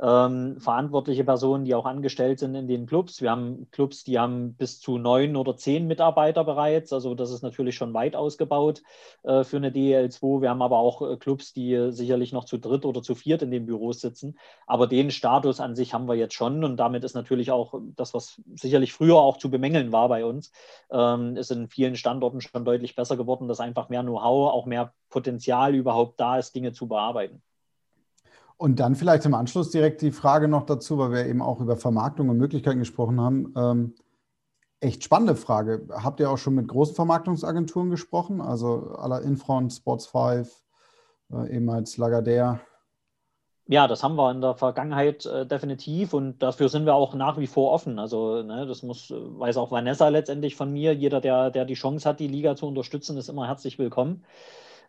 ähm, verantwortliche Personen, die auch angestellt sind in den Clubs. Wir haben Clubs, die haben bis zu neun oder zehn Mitarbeiter bereits. Also das ist natürlich schon weit ausgebaut äh, für eine DEL2. Wir haben aber auch äh, Clubs, die sicherlich noch zu dritt oder zu viert in den Büros sitzen. Aber den Status an sich haben wir jetzt schon. Und damit ist natürlich auch das, was sicherlich früher auch zu bemängeln war bei uns, ähm, ist in vielen Standorten schon deutlich besser geworden, dass einfach mehr Know-how, auch mehr Potenzial überhaupt da ist, Dinge zu bearbeiten. Und dann vielleicht im Anschluss direkt die Frage noch dazu, weil wir eben auch über Vermarktung und Möglichkeiten gesprochen haben. Ähm, echt spannende Frage. Habt ihr auch schon mit großen Vermarktungsagenturen gesprochen? Also aller Infront, Sports 5, äh, ehemals Lagardère? Ja, das haben wir in der Vergangenheit äh, definitiv und dafür sind wir auch nach wie vor offen. Also ne, das muss, weiß auch Vanessa letztendlich von mir. Jeder, der, der die Chance hat, die Liga zu unterstützen, ist immer herzlich willkommen.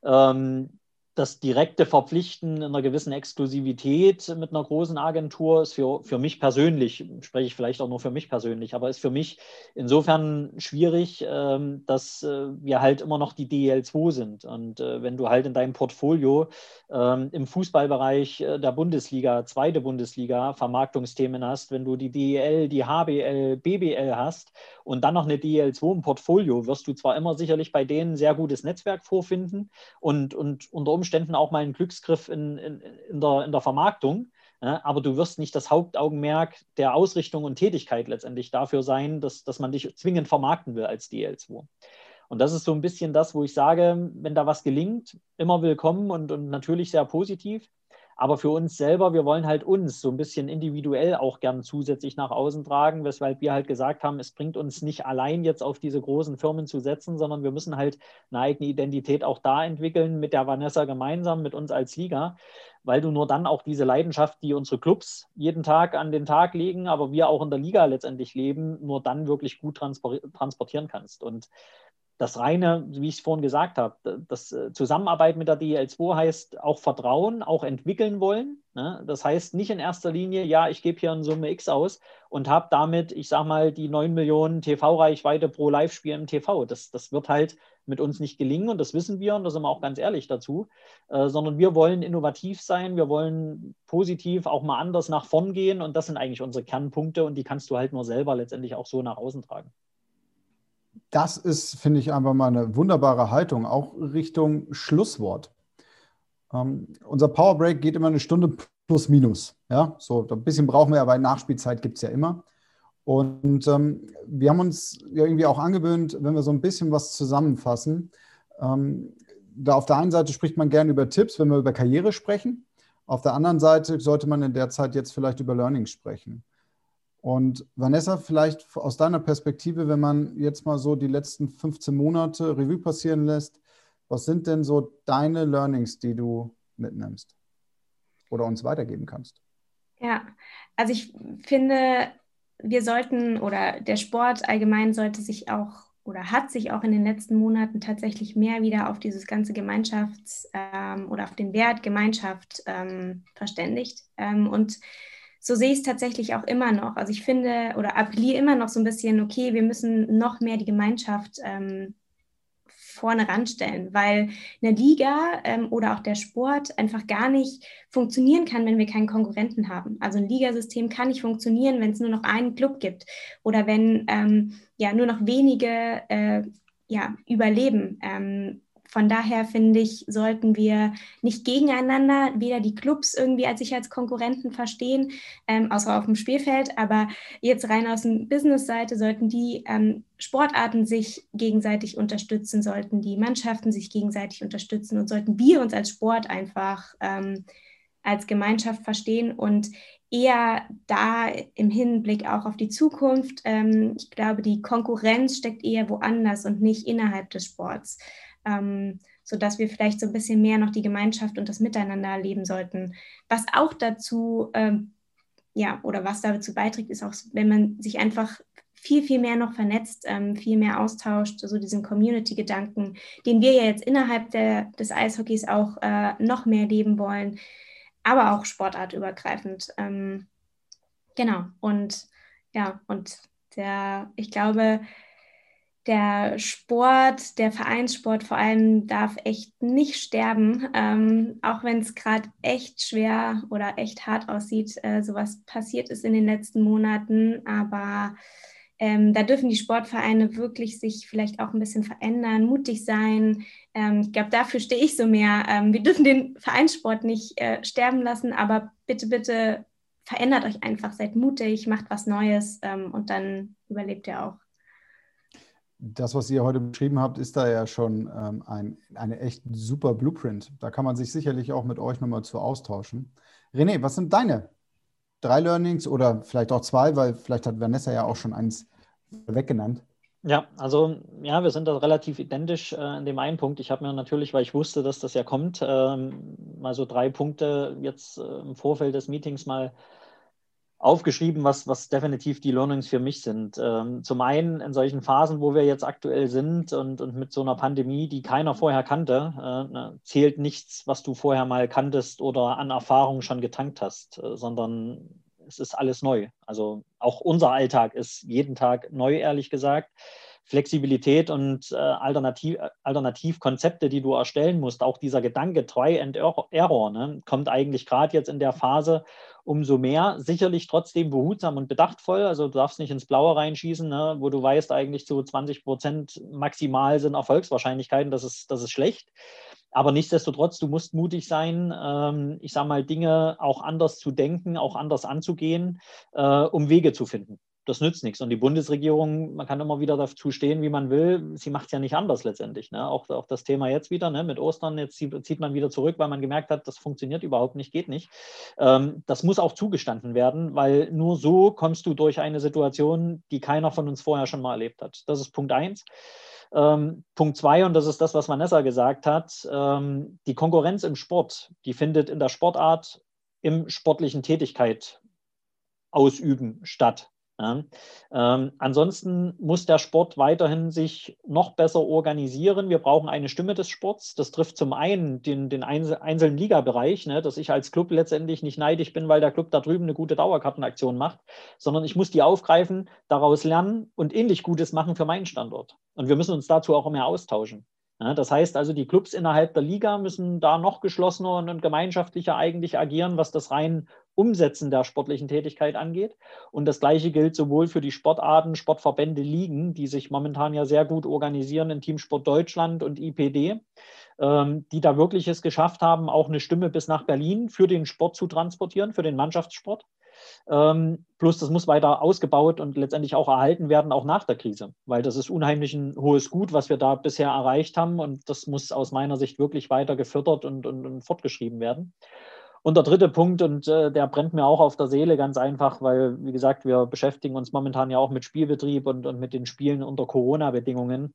Ähm, das direkte Verpflichten in einer gewissen Exklusivität mit einer großen Agentur ist für, für mich persönlich, spreche ich vielleicht auch nur für mich persönlich, aber ist für mich insofern schwierig, ähm, dass äh, wir halt immer noch die DL2 sind. Und äh, wenn du halt in deinem Portfolio ähm, im Fußballbereich äh, der Bundesliga, zweite Bundesliga, Vermarktungsthemen hast, wenn du die DEL, die HBL, BBL hast und dann noch eine DL2 im Portfolio, wirst du zwar immer sicherlich bei denen sehr gutes Netzwerk vorfinden und, und unter Umständen auch mal einen Glücksgriff in, in, in, der, in der Vermarktung, ja, aber du wirst nicht das Hauptaugenmerk der Ausrichtung und Tätigkeit letztendlich dafür sein, dass, dass man dich zwingend vermarkten will als DL2. Und das ist so ein bisschen das, wo ich sage, wenn da was gelingt, immer willkommen und, und natürlich sehr positiv. Aber für uns selber, wir wollen halt uns so ein bisschen individuell auch gern zusätzlich nach außen tragen, weshalb wir halt gesagt haben, es bringt uns nicht allein jetzt auf diese großen Firmen zu setzen, sondern wir müssen halt eine eigene Identität auch da entwickeln mit der Vanessa gemeinsam, mit uns als Liga, weil du nur dann auch diese Leidenschaft, die unsere Clubs jeden Tag an den Tag legen, aber wir auch in der Liga letztendlich leben, nur dann wirklich gut transportieren kannst. Und das reine, wie ich es vorhin gesagt habe, das äh, Zusammenarbeit mit der DL2 heißt auch Vertrauen, auch entwickeln wollen. Ne? Das heißt nicht in erster Linie, ja, ich gebe hier eine Summe X aus und habe damit, ich sage mal, die 9 Millionen TV-Reichweite pro Live-Spiel im TV. Das, das wird halt mit uns nicht gelingen und das wissen wir und da sind wir auch ganz ehrlich dazu, äh, sondern wir wollen innovativ sein, wir wollen positiv auch mal anders nach vorn gehen und das sind eigentlich unsere Kernpunkte und die kannst du halt nur selber letztendlich auch so nach außen tragen das ist, finde ich, einfach mal eine wunderbare Haltung, auch Richtung Schlusswort. Ähm, unser Power Break geht immer eine Stunde plus minus. Ja, so ein bisschen brauchen wir, aber Nachspielzeit gibt es ja immer. Und ähm, wir haben uns ja irgendwie auch angewöhnt, wenn wir so ein bisschen was zusammenfassen. Ähm, da auf der einen Seite spricht man gerne über Tipps, wenn wir über Karriere sprechen. Auf der anderen Seite sollte man in der Zeit jetzt vielleicht über Learnings sprechen. Und Vanessa, vielleicht aus deiner Perspektive, wenn man jetzt mal so die letzten 15 Monate Revue passieren lässt, was sind denn so deine Learnings, die du mitnimmst oder uns weitergeben kannst? Ja, also ich finde, wir sollten oder der Sport allgemein sollte sich auch oder hat sich auch in den letzten Monaten tatsächlich mehr wieder auf dieses ganze Gemeinschafts- ähm, oder auf den Wert Gemeinschaft ähm, verständigt. Ähm, und so sehe ich es tatsächlich auch immer noch. Also ich finde oder appelliere immer noch so ein bisschen, okay, wir müssen noch mehr die Gemeinschaft ähm, vorne ranstellen, weil eine Liga ähm, oder auch der Sport einfach gar nicht funktionieren kann, wenn wir keinen Konkurrenten haben. Also ein Ligasystem kann nicht funktionieren, wenn es nur noch einen Club gibt oder wenn ähm, ja nur noch wenige äh, ja, überleben. Ähm, von daher finde ich, sollten wir nicht gegeneinander, weder die Clubs irgendwie als sich als Konkurrenten verstehen, ähm, außer auf dem Spielfeld, aber jetzt rein aus dem Business-Seite sollten die ähm, Sportarten sich gegenseitig unterstützen, sollten die Mannschaften sich gegenseitig unterstützen und sollten wir uns als Sport einfach ähm, als Gemeinschaft verstehen und eher da im Hinblick auch auf die Zukunft. Ähm, ich glaube, die Konkurrenz steckt eher woanders und nicht innerhalb des Sports ähm, sodass wir vielleicht so ein bisschen mehr noch die Gemeinschaft und das Miteinander erleben sollten. Was auch dazu, ähm, ja, oder was dazu beiträgt, ist auch, wenn man sich einfach viel, viel mehr noch vernetzt, ähm, viel mehr austauscht, so diesen Community-Gedanken, den wir ja jetzt innerhalb der, des Eishockeys auch äh, noch mehr leben wollen, aber auch sportartübergreifend. Ähm, genau, und ja, und der, ich glaube, der Sport, der Vereinssport vor allem darf echt nicht sterben, ähm, auch wenn es gerade echt schwer oder echt hart aussieht, äh, sowas passiert ist in den letzten Monaten. Aber ähm, da dürfen die Sportvereine wirklich sich vielleicht auch ein bisschen verändern, mutig sein. Ähm, ich glaube, dafür stehe ich so mehr. Ähm, wir dürfen den Vereinssport nicht äh, sterben lassen, aber bitte, bitte verändert euch einfach, seid mutig, macht was Neues ähm, und dann überlebt ihr auch das, was ihr heute beschrieben habt, ist da ja schon ähm, ein, eine echt super Blueprint. Da kann man sich sicherlich auch mit euch nochmal zu austauschen. René, was sind deine drei Learnings oder vielleicht auch zwei, weil vielleicht hat Vanessa ja auch schon eins weggenannt. Ja, also ja, wir sind da relativ identisch äh, in dem einen Punkt. Ich habe mir natürlich, weil ich wusste, dass das ja kommt, ähm, mal so drei Punkte jetzt äh, im Vorfeld des Meetings mal aufgeschrieben, was, was definitiv die Learnings für mich sind. Ähm, zum einen in solchen Phasen, wo wir jetzt aktuell sind und, und mit so einer Pandemie, die keiner vorher kannte, äh, ne, zählt nichts, was du vorher mal kanntest oder an Erfahrung schon getankt hast, äh, sondern es ist alles neu. Also auch unser Alltag ist jeden Tag neu, ehrlich gesagt. Flexibilität und äh, Alternativ, Alternativkonzepte, die du erstellen musst, auch dieser Gedanke Try and Error, ne, kommt eigentlich gerade jetzt in der Phase, umso mehr. Sicherlich trotzdem behutsam und bedachtvoll. Also du darfst nicht ins Blaue reinschießen, ne, wo du weißt, eigentlich zu 20 Prozent maximal sind Erfolgswahrscheinlichkeiten. Das ist, das ist schlecht. Aber nichtsdestotrotz, du musst mutig sein, ähm, ich sage mal, Dinge auch anders zu denken, auch anders anzugehen, äh, um Wege zu finden das nützt nichts. Und die Bundesregierung, man kann immer wieder dazu stehen, wie man will, sie macht es ja nicht anders letztendlich. Ne? Auch, auch das Thema jetzt wieder ne? mit Ostern, jetzt zieht man wieder zurück, weil man gemerkt hat, das funktioniert überhaupt nicht, geht nicht. Ähm, das muss auch zugestanden werden, weil nur so kommst du durch eine Situation, die keiner von uns vorher schon mal erlebt hat. Das ist Punkt eins. Ähm, Punkt zwei, und das ist das, was Vanessa gesagt hat, ähm, die Konkurrenz im Sport, die findet in der Sportart im sportlichen Tätigkeit ausüben statt. Ja. Ähm, ansonsten muss der Sport weiterhin sich noch besser organisieren. Wir brauchen eine Stimme des Sports. Das trifft zum einen den, den einzelnen Ligabereich, ne, dass ich als Club letztendlich nicht neidisch bin, weil der Club da drüben eine gute Dauerkartenaktion macht, sondern ich muss die aufgreifen, daraus lernen und ähnlich Gutes machen für meinen Standort. Und wir müssen uns dazu auch mehr austauschen. Ja, das heißt also, die Clubs innerhalb der Liga müssen da noch geschlossener und gemeinschaftlicher eigentlich agieren, was das rein Umsetzen der sportlichen Tätigkeit angeht. Und das Gleiche gilt sowohl für die Sportarten, Sportverbände, Ligen, die sich momentan ja sehr gut organisieren in Teamsport Deutschland und IPD, ähm, die da wirklich es geschafft haben, auch eine Stimme bis nach Berlin für den Sport zu transportieren, für den Mannschaftssport. Ähm, plus, das muss weiter ausgebaut und letztendlich auch erhalten werden, auch nach der Krise, weil das ist unheimlich ein hohes Gut, was wir da bisher erreicht haben und das muss aus meiner Sicht wirklich weiter gefördert und, und, und fortgeschrieben werden. Und der dritte Punkt, und äh, der brennt mir auch auf der Seele ganz einfach, weil, wie gesagt, wir beschäftigen uns momentan ja auch mit Spielbetrieb und, und mit den Spielen unter Corona-Bedingungen.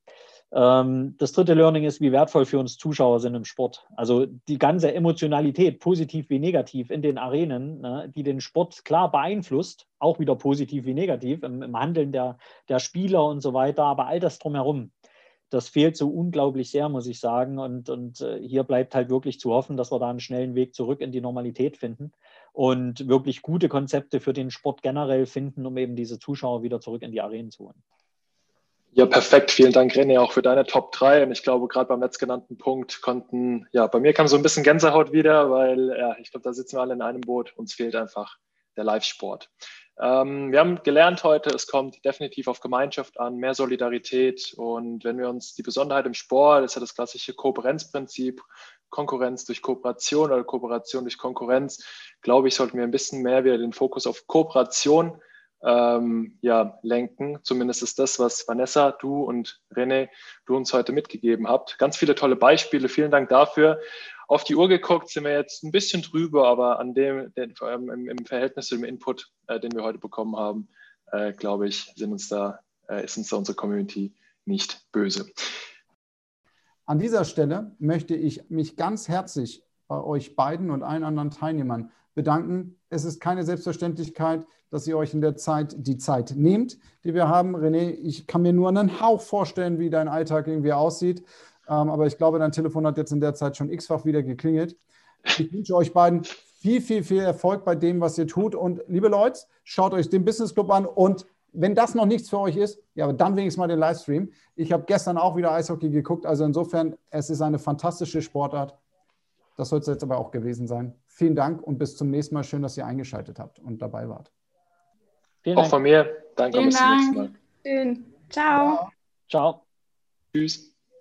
Ähm, das dritte Learning ist, wie wertvoll für uns Zuschauer sind im Sport. Also die ganze Emotionalität, positiv wie negativ in den Arenen, ne, die den Sport klar beeinflusst, auch wieder positiv wie negativ im, im Handeln der, der Spieler und so weiter, aber all das drumherum das fehlt so unglaublich sehr, muss ich sagen. Und, und äh, hier bleibt halt wirklich zu hoffen, dass wir da einen schnellen Weg zurück in die Normalität finden und wirklich gute Konzepte für den Sport generell finden, um eben diese Zuschauer wieder zurück in die Arenen zu holen. Ja, perfekt. Vielen Dank, René, auch für deine Top 3. Und ich glaube, gerade beim letztgenannten Punkt konnten, ja, bei mir kam so ein bisschen Gänsehaut wieder, weil, ja, ich glaube, da sitzen wir alle in einem Boot. Uns fehlt einfach der Live-Sport. Ähm, wir haben gelernt heute, es kommt definitiv auf Gemeinschaft an, mehr Solidarität. Und wenn wir uns die Besonderheit im Sport, ist ja das klassische Kooperenzprinzip, Konkurrenz durch Kooperation oder Kooperation durch Konkurrenz, glaube ich, sollten wir ein bisschen mehr wieder den Fokus auf Kooperation ähm, ja, lenken. Zumindest ist das, was Vanessa, du und René, du uns heute mitgegeben habt. Ganz viele tolle Beispiele. Vielen Dank dafür auf die Uhr geguckt, sind wir jetzt ein bisschen drüber, aber an dem, den, im, im, Verhältnis zu dem Input, äh, den wir heute bekommen haben, äh, glaube ich, sind uns da, äh, ist uns da unsere Community nicht böse. An dieser Stelle möchte ich mich ganz herzlich bei euch beiden und allen anderen Teilnehmern bedanken. Es ist keine Selbstverständlichkeit, dass ihr euch in der Zeit die Zeit nehmt, die wir haben. René, ich kann mir nur einen Hauch vorstellen, wie dein Alltag irgendwie aussieht. Ähm, aber ich glaube, dein Telefon hat jetzt in der Zeit schon x-fach wieder geklingelt. Ich wünsche euch beiden viel, viel, viel Erfolg bei dem, was ihr tut. Und liebe Leute, schaut euch den Business Club an und wenn das noch nichts für euch ist, ja, dann wenigstens mal den Livestream. Ich habe gestern auch wieder Eishockey geguckt, also insofern, es ist eine fantastische Sportart. Das soll es jetzt aber auch gewesen sein. Vielen Dank und bis zum nächsten Mal. Schön, dass ihr eingeschaltet habt und dabei wart. Vielen Dank. Auch von mir. Danke Vielen bis zum nächsten Mal. Schön. Ciao. Ciao. Tschüss.